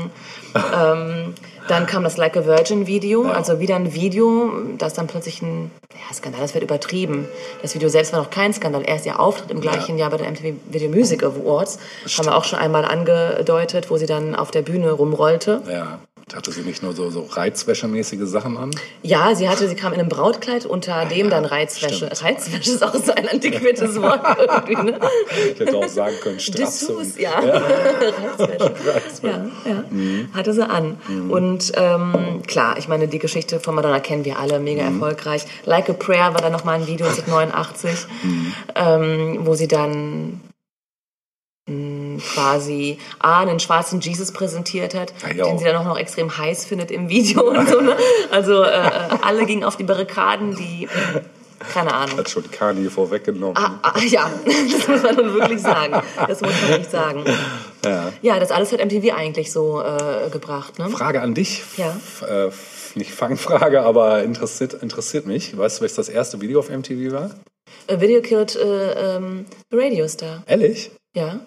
[laughs] ähm, dann kam das Like a Virgin Video, Ja. also wieder ein Video, das dann plötzlich ein ja, Skandal, das wird übertrieben. Das Video selbst war noch kein Skandal. Erst ihr Auftritt im gleichen Jahr bei den MTV Video Music Awards haben wir auch schon einmal angedeutet, wo sie dann auf der Bühne rumrollte. Ja. Hatte sie nicht nur so, so Reizwäschemäßige Sachen an? Ja, sie hatte, sie kam in einem Brautkleid, unter dem dann Reizwäsche. stimmt. Reizwäsche ist auch so ein antiquiertes Wort irgendwie, ne? [laughs] Ich hätte auch sagen können, Strapse. Dessous, und- ja. [laughs] Reizwäsche. Ja, ja. Mhm. Hatte sie an. Und ähm, klar, ich meine, die Geschichte von Madonna kennen wir alle, mega Mhm. erfolgreich. Like a Prayer war dann nochmal ein Video [laughs] 1989, Mhm. ähm, wo sie dann mh, quasi A, einen schwarzen Jesus präsentiert hat, Ah, ja. den sie dann auch noch extrem heiß findet im Video und so. Ne? Also äh, äh, alle gingen auf die Barrikaden, die, keine Ahnung. Hat schon Kanye vorweggenommen. Ah, ah, ja, [laughs] das muss man nun wirklich sagen. Das muss man wirklich sagen. Ja. Ja, das alles hat MTV eigentlich so äh, gebracht. Ne? Frage an dich. Ja. F äh, nicht Fangfrage, aber interessiert, interessiert mich. Weißt du, welches das erste Video auf MTV war? A Video Killed äh, ähm, Radio Star. Ehrlich? Ja?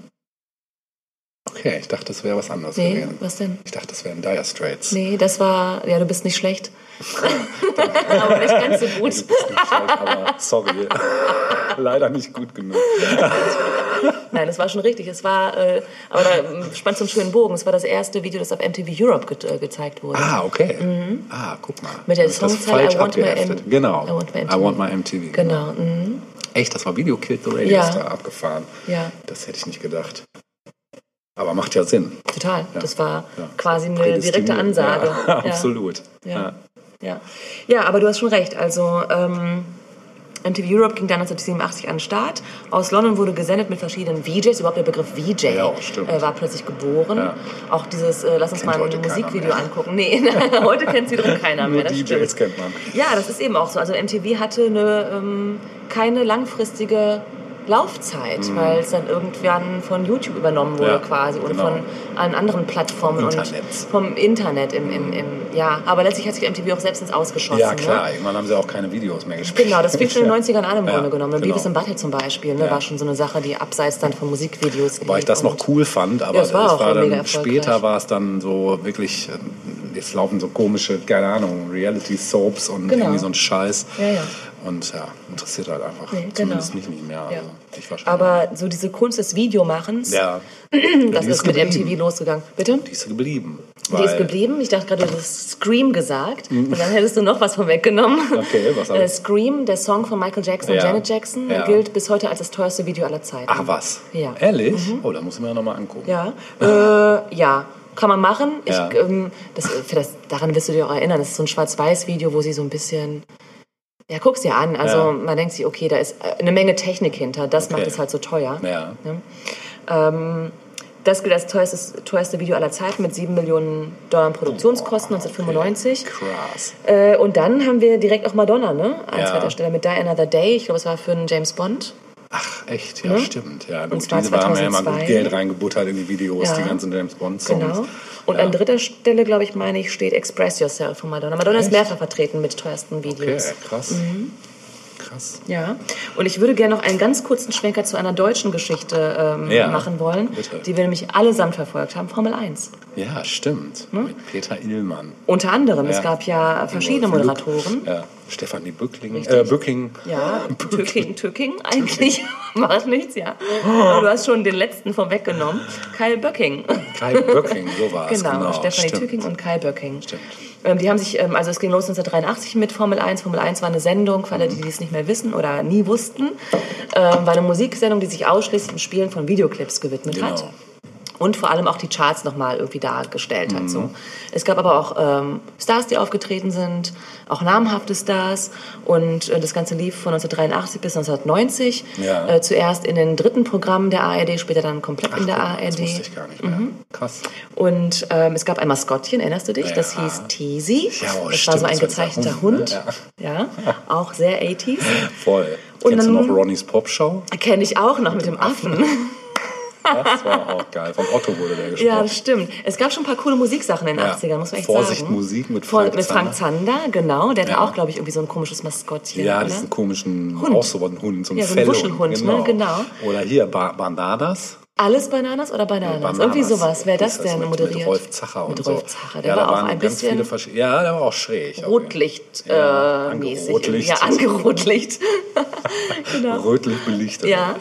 Okay, ich dachte, das wäre was anderes Nee, gewesen. was denn? Ich dachte, das wären Dire Straits. Nee, das war, ja, du bist nicht schlecht. [laughs] Aber nicht ganz so gut. Du bist nicht schlecht, aber sorry. [laughs] Leider nicht gut genug. Nein, das war schon richtig. Es war, äh, aber da ähm, spannt zum schönen Bogen. Es war das erste Video, das auf MTV Europe ge äh, gezeigt wurde. Ah, okay. Ah, guck mal. Mhm. Mit der Songzeile I want my abgeheftet. M- Genau. I want my MTV. I want my MTV. Genau. Mhm. Echt, das war Video Killed the Radio Ja. Star abgefahren. Ja. Das hätte ich nicht gedacht. Aber macht ja Sinn. Total. Das war Ja. quasi eine direkte Ansage. Ja, [laughs] absolut. Ja. Ja. ja, aber du hast schon recht. Also ähm, MTV Europe ging dann 1987 an den Start. Aus London wurde gesendet mit verschiedenen VJs. Überhaupt der Begriff VJ Ja, äh, war plötzlich geboren. Ja. Auch dieses, äh, lass uns Kennt mal ein Musikvideo angucken. Nee, [laughs] heute kennt es wiederum [laughs] keiner mehr. Das DJs stimmt. kennt man. Ja, das ist eben auch so. Also MTV hatte eine, ähm, keine langfristige Laufzeit, weil es dann irgendwann von YouTube übernommen wurde Mhm. Ja, quasi und genau. von an anderen Plattformen Vom und Internet. vom Internet im, im, im ja. Aber letztlich hat sich MTV auch selbst ins Ausgeschossen. Ja, klar. Ne? Irgendwann haben sie auch keine Videos mehr gespielt. Genau, das fing schon in den 90ern an im Ja, Grunde genommen. Genau. Beavis and Butthead zum Beispiel ne, Ja. war schon so eine Sache, die abseits dann von Musikvideos Wobei ich das noch cool fand, aber Ja, es war das war dann später war es dann so wirklich, äh, jetzt laufen so komische, keine Ahnung, Reality-Soaps und Genau. irgendwie so ein Scheiß. Ja, ja. Und ja, interessiert halt einfach Nee, genau. zumindest mich nicht mehr. Ja. Also, ich wahrscheinlich. Aber so diese Kunst des Videomachens, ja, [clears throat] das die ist mit. MTV losgegangen. Bitte? die ist geblieben. Die ist geblieben. Ich dachte gerade, du hast Scream gesagt. Und dann hättest du noch was vorweggenommen. Okay, was äh? Scream, der Song von Michael Jackson Ja. und Janet Jackson, Ja. gilt bis heute als das teuerste Video aller Zeiten. Ach was? Ja. Mhm. Ehrlich? Oh, da muss ich mir ja nochmal angucken. Ja, äh, ja. Kann man machen. Ich, Ja. ähm, das, für das, daran wirst du dich auch erinnern. Das ist so ein Schwarz-Weiß-Video, wo sie so ein bisschen. Ja, guck's dir an. Also Ja. man denkt sich, okay, da ist äh, eine Menge Technik hinter. Das Okay. macht es halt so teuer. Ja. Ähm, das gilt als teuerstes, teuerste Video aller Zeiten mit 7 Millionen Dollar Produktionskosten 1995. Krass. Äh, und dann haben wir direkt auch Madonna, ne? An Ja. zweiter Stelle mit Die Another Day. Ich glaube, es war für einen James Bond. Ach, echt? Ja, stimmt. Ja, gut, zwar diese haben ja immer 2002. gut Geld reingebuttert in die Videos, Ja. die ganzen James Bond-Songs. Genau. Und ja. an dritter Stelle, glaube ich, meine ich, steht Express Yourself von Madonna. Madonna ist mehrfach vertreten mit teuersten Okay, Videos. krass. Mhm. Krass. Ja, und ich würde gerne noch einen ganz kurzen Schwenker zu einer deutschen Geschichte ähm, Ja, machen wollen, bitte. die wir nämlich allesamt verfolgt haben, Formel 1. Ja, stimmt. Mit Peter Illmann. Unter anderem, es Ja. gab ja verschiedene. Moderatoren. Ja, Stefanie Bückling. Äh, Bücking. Ja, Tücking, Tücking eigentlich. [laughs] Macht nichts, ja. Du hast schon den letzten vorweggenommen. Kyle Böcking. Kai Böcking, so war es. [laughs] Genau, Genau, Stefanie. Tücking und Kyle Böcking. Stimmt. Ähm, die haben sich, ähm, also es ging los 1983 mit Formel 1. Formel 1 war eine Sendung, für alle, die es nicht mehr wissen oder nie wussten, ähm, war eine Musiksendung, die sich ausschließlich dem Spielen von Videoclips gewidmet hat. Und vor allem auch die Charts nochmal irgendwie dargestellt Mhm. hat. So. Es gab aber auch ähm, Stars, die aufgetreten sind, auch namhafte Stars. Und äh, das Ganze lief von 1983 bis 1990. Ja. Äh, zuerst in den dritten Programmen der ARD, später dann komplett in der Guck, ARD. Das wusste ich gar nicht mehr. Mhm. Krass. Und ähm, es gab ein Maskottchen, erinnerst du dich? Das Ja. hieß Teasy. Ja, oh, das stimmt, war so ein das gezeichneter Hund, Hund. ne? Ja. auch sehr 80s. [laughs] Voll. Und Kennst du dann- noch Ronnys Popshow? Kenne ich auch noch mit dem Affen. [laughs] Das war auch geil. Von Otto wurde der gesprochen. Ja, das stimmt. Es gab schon ein paar coole Musiksachen in den Ja. 80ern, muss man echt Vorsicht, sagen. Musik mit Vor- Frank mit Frank Zander, genau. Der hatte Ja. auch, glaube ich, irgendwie so ein komisches Maskottchen. Ja, oder? diesen komischen, Hund. auch so ein Hund, so ein Ja, so ein. Wuschelhund, ne? Genau. Oder hier, ba Bandadas. Alles Bananas oder Bananas? Bananas. Irgendwie sowas. Wer das Hieß denn mit, moderiert? Mit Rolf Zacher Mit und Rolf so. Zacher. Der ja, war auch ein bisschen Ja, der war auch schräg. Rotlicht Ja, äh, mäßig. angerotlicht. Ja, angerotlicht. [laughs] genau. Rötlich belichtet. Ja.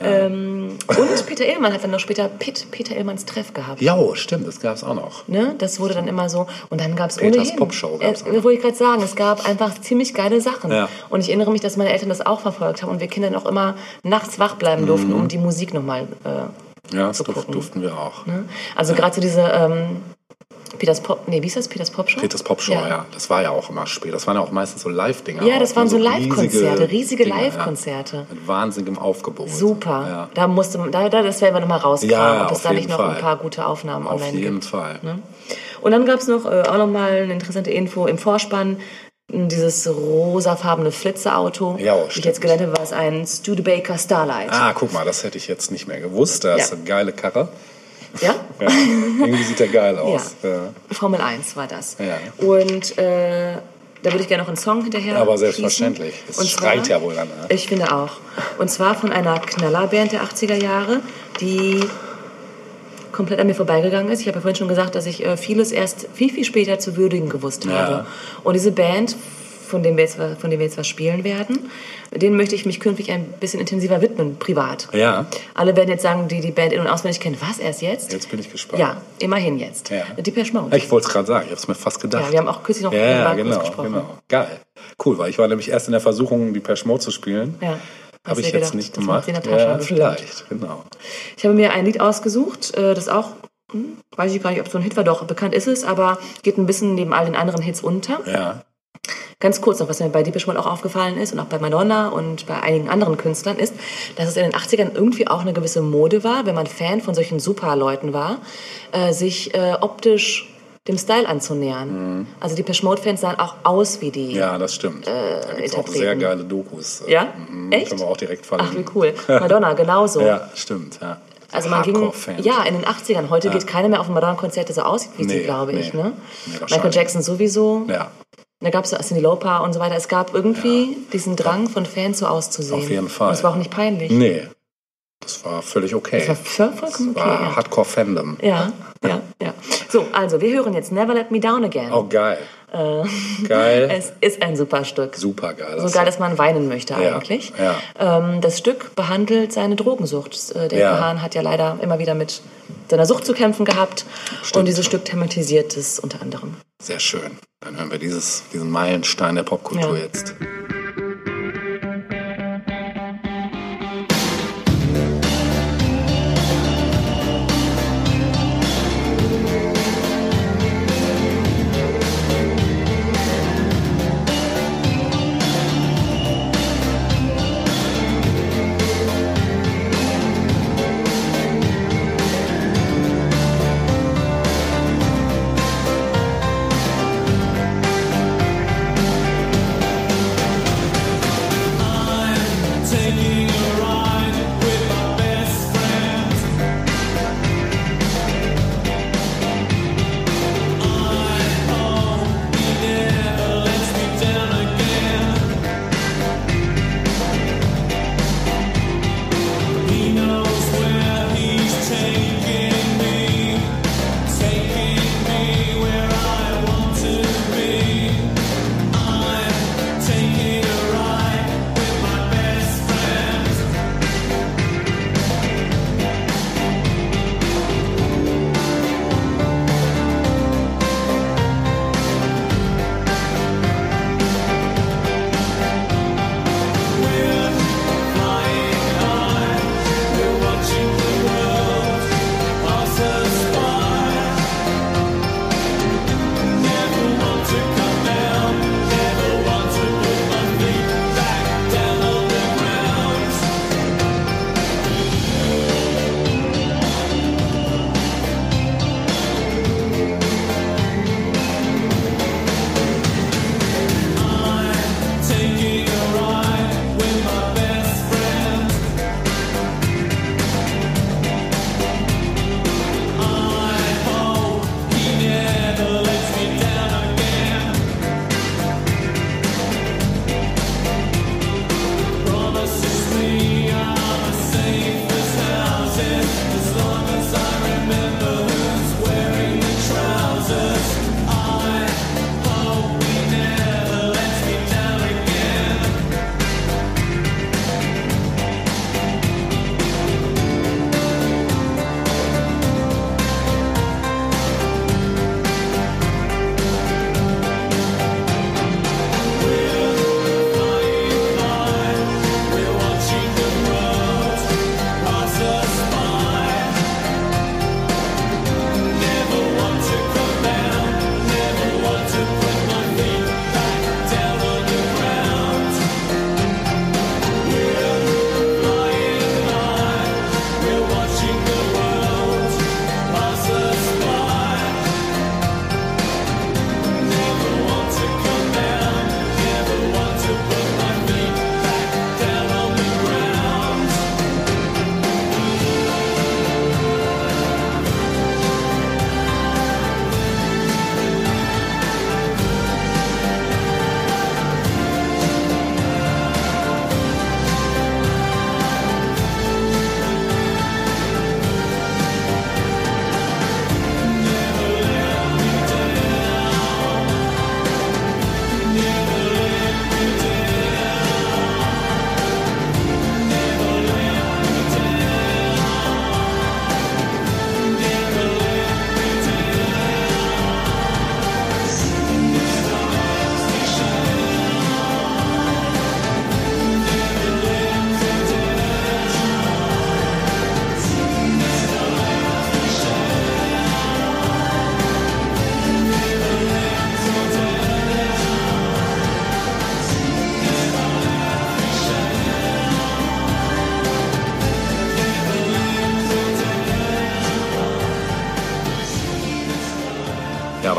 Ähm, und Peter Illmann hat dann noch später Pit, Peter Illmanns Treff gehabt. Ja, stimmt, das gab es auch noch. Ne? Das wurde dann immer so. Und dann gab es Peters. Popshow äh, auch wollte ich gerade sagen, es gab einfach ziemlich geile Sachen. Ja. Und ich erinnere mich, dass meine Eltern das auch verfolgt haben und wir Kinder noch immer nachts wach bleiben durften, Mhm. um die Musik nochmal. Äh, Ja, das durften wir auch. ne? Also gerade so diese ähm, Peters Pop. Nee, wie ist das? Peters Popshow? Peters Popshow, ja. Das war ja auch immer spät. Das waren ja auch meistens so Live-Dinger. Ja, das waren ne? so Live-Konzerte, riesige Live-Konzerte. Ja. Mit wahnsinnigem Aufgebot. Super. Ja. Da musste man- da, da das werden wir nochmal rauskramen, Ja, ob es auf da nicht jeden noch Fall. ein paar gute Aufnahmen Auf online jeden gibt. Fall. Ne? Und dann gab es noch äh, auch nochmal eine interessante Info im Vorspann. Dieses rosafarbene Flitzeauto. Ja, oh, Wie ich jetzt gelernt habe, war es ein Studebaker Starlight. Ah, guck mal, das hätte ich jetzt nicht mehr gewusst. Das ist Ja. eine geile Karre. Ja? Ja. Irgendwie sieht der geil aus. Ja. Formel 1 war das. Ja. Und äh, da würde ich gerne noch einen Song hinterher. Aber selbstverständlich. Es Und schreit zwar- ja wohl danach. Ich finde auch. Und zwar von einer Knallerband der 80er Jahre, die komplett an mir vorbeigegangen ist. Ich habe ja vorhin schon gesagt, dass ich äh, vieles erst viel, viel später zu würdigen gewusst Ja. habe. Und diese Band, von dem wir jetzt, von dem wir jetzt was spielen werden, denen möchte ich mich künftig ein bisschen intensiver widmen, privat. Ja, Alle werden jetzt sagen, die die Band in- und auswendig kennen. Was, erst jetzt? jetzt bin ich gespannt. Ja, immerhin jetzt. Ja. Depeche Mode. Ich wollte es gerade sagen, ich habe es mir fast gedacht. Ja, wir haben auch kürzlich noch ja, Markus genau, gesprochen. genau. Geil. Cool, weil ich war nämlich erst in der Versuchung, die Mode zu spielen. Ja. Habe ich jetzt gedacht, nicht gemacht. die Ja, vielleicht, genau. Ich habe mir ein Lied ausgesucht, äh, das auch, hm, weiß ich gar nicht, ob so ein Hit war, doch bekannt ist es, aber geht ein bisschen neben all den anderen Hits unter. Ja, Ganz kurz noch, was mir bei Deepish Mode auch aufgefallen ist und auch bei Madonna und bei einigen anderen Künstlern ist, dass es in den 80ern irgendwie auch eine gewisse Mode war, wenn man Fan von solchen Superleuten war, äh, sich äh, optisch dem Style anzunähern. Also die Mode-Fans sahen auch aus wie die. Mhm. ja, das stimmt. da gibt es auch sehr geile Dokus. Ja? Mhm, Echt? Können wir auch direkt Ach, verlinken. wie cool. Madonna, genauso. Ja, stimmt. Ja. Also man ging, ja, in den 80ern. Heute geht keiner mehr auf ein Madonna-Konzert, der so aussieht wie sie, Nee, glaube ich. nee. Ne? Nee, Michael. Jackson sowieso. Ja, Da gab es so Cindy Lauper und so weiter. Es gab irgendwie diesen Drang von Fans so auszusehen. Auf jeden Fall. Und es war auch nicht peinlich. nee. Das war völlig okay. Das war voll- vollkommen Das okay. war ja. Hardcore-Fandom. Ja, ja, ja. So, also wir hören jetzt Never Let Me Down Again. Oh, geil. Geil. [laughs] Es ist ein super Stück. Super geil. So geil, dass man weinen möchte Ja, eigentlich. ja. Ähm, das Stück behandelt seine Drogensucht. Äh, Der Ja. Hahn hat ja leider immer wieder mit seiner Sucht zu kämpfen gehabt. Stimmt. Und dieses Stück thematisiert es unter anderem. Sehr schön. Dann hören wir dieses, diesen Meilenstein der Popkultur Ja. jetzt.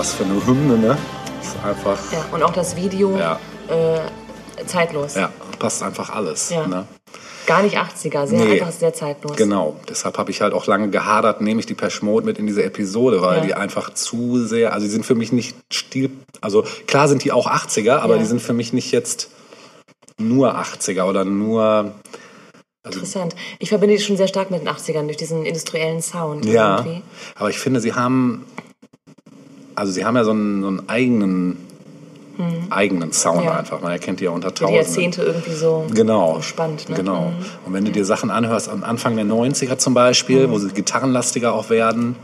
Was für eine Hymne, ne? Ist einfach, Ja, und auch das Video ja, äh, zeitlos. ja, passt einfach alles. Ja. Ne? Gar nicht 80er, sehr Nee. einfach sehr zeitlos. Genau, deshalb habe ich halt auch lange gehadert, nehme ich die Peschmode mit in diese Episode, weil Ja. die einfach zu sehr, also die sind für mich nicht stil, also klar sind die auch 80er, aber Ja. die sind für mich nicht jetzt nur 80er oder nur, also Interessant. Ich verbinde die schon sehr stark mit den 80ern durch diesen industriellen Sound. ja, irgendwie. aber ich finde, sie haben, also sie haben ja so einen, so einen eigenen, eigenen Sound Mhm. Ja. einfach, man erkennt die ja unter Über die Tausenden. Jahrzehnte irgendwie so, Genau. so spannend. Ne? Genau. Und wenn du dir Sachen anhörst, am Anfang der 90er zum Beispiel, wo sie gitarrenlastiger auch werden,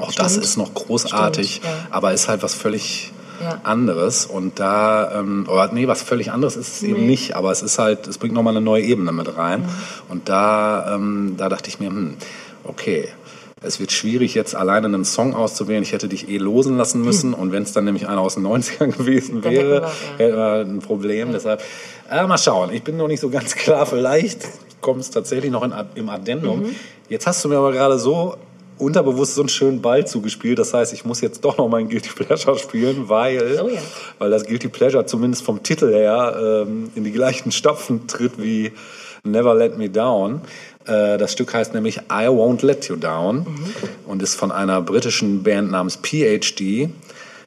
auch das Stimmt. ist noch großartig, Stimmt, ja. aber ist halt was völlig Ja. anderes. Und da, ähm, oder nee, was völlig anderes ist es eben nicht, aber es ist halt, es bringt nochmal eine neue Ebene mit rein. Mhm. Und da, ähm, da dachte ich mir, hm, okay. Es wird schwierig, jetzt alleine einen Song auszuwählen. Ich hätte dich eh losen lassen müssen. Und wenn es dann nämlich einer aus den 90ern [laughs] gewesen Hm. Dann hätten wäre, wir, hätten wir ein Problem. Deshalb, äh, mal schauen. Ich bin noch nicht so ganz [laughs] klar. Vielleicht kommt es tatsächlich noch in, im Addendum. Mhm. Jetzt hast du mir aber gerade so unterbewusst so einen schönen Ball zugespielt. Das heißt, ich muss jetzt doch noch mein Guilty Pleasure spielen, weil, Oh ja. weil das Guilty Pleasure zumindest vom Titel her ähm, in die gleichen Stapfen tritt wie Never Let Me Down. Äh, das Stück heißt nämlich I Won't Let You Down Mhm. und ist von einer britischen Band namens PhD.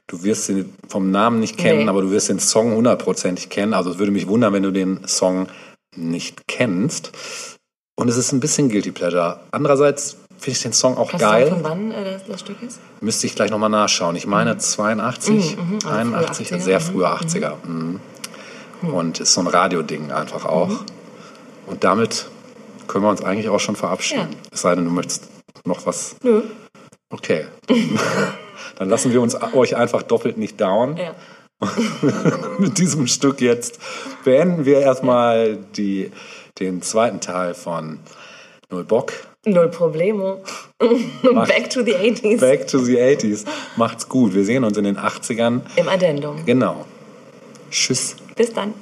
Du wirst sie vom Namen nicht kennen, Nee. aber du wirst den Song hundertprozentig kennen. Also es würde mich wundern, wenn du den Song nicht kennst. Und es ist ein bisschen Guilty Pleasure. Andererseits finde ich den Song auch du geil. sagen, von wann äh, das, Stück ist? Müsste ich gleich nochmal nachschauen. Ich meine 82, Mhm, also 81, frühe 80er, sehr mhm, frühe 80er. Mhm. Und ist so ein Radioding einfach auch. Mhm. Und damit können wir uns eigentlich auch schon verabschieden. Ja. Es sei denn, du möchtest noch was. Nö. Okay. [laughs] Dann lassen wir uns euch einfach doppelt nicht down. Ja. [laughs] Mit diesem Stück jetzt beenden wir erstmal die, den zweiten Teil von Null Bock. Null Problemo. [laughs] Back to the 80s. Back to the 80s. Macht's gut. Wir sehen uns in den 80ern. Im Addendum. Genau. Tschüss. Bis dann.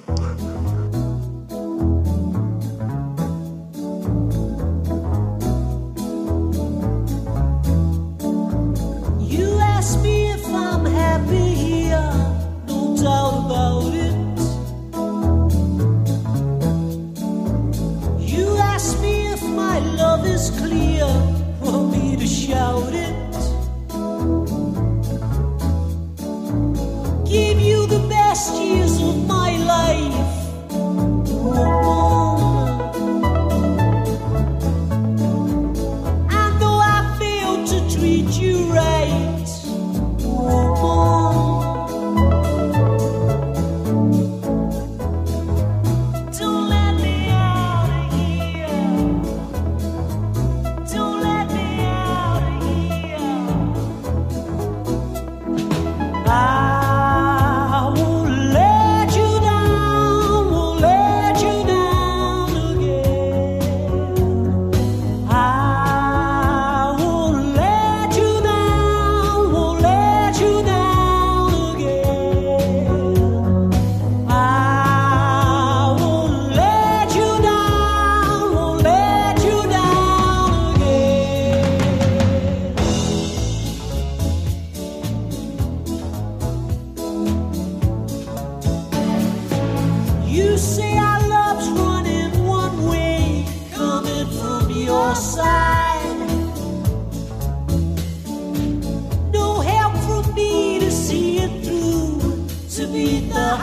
Happy here, no doubt about it. You ask me if my love is clear, for me to shout it. Give you the best years of my life.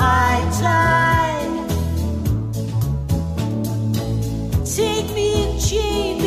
Beat the high tide. Take me in chains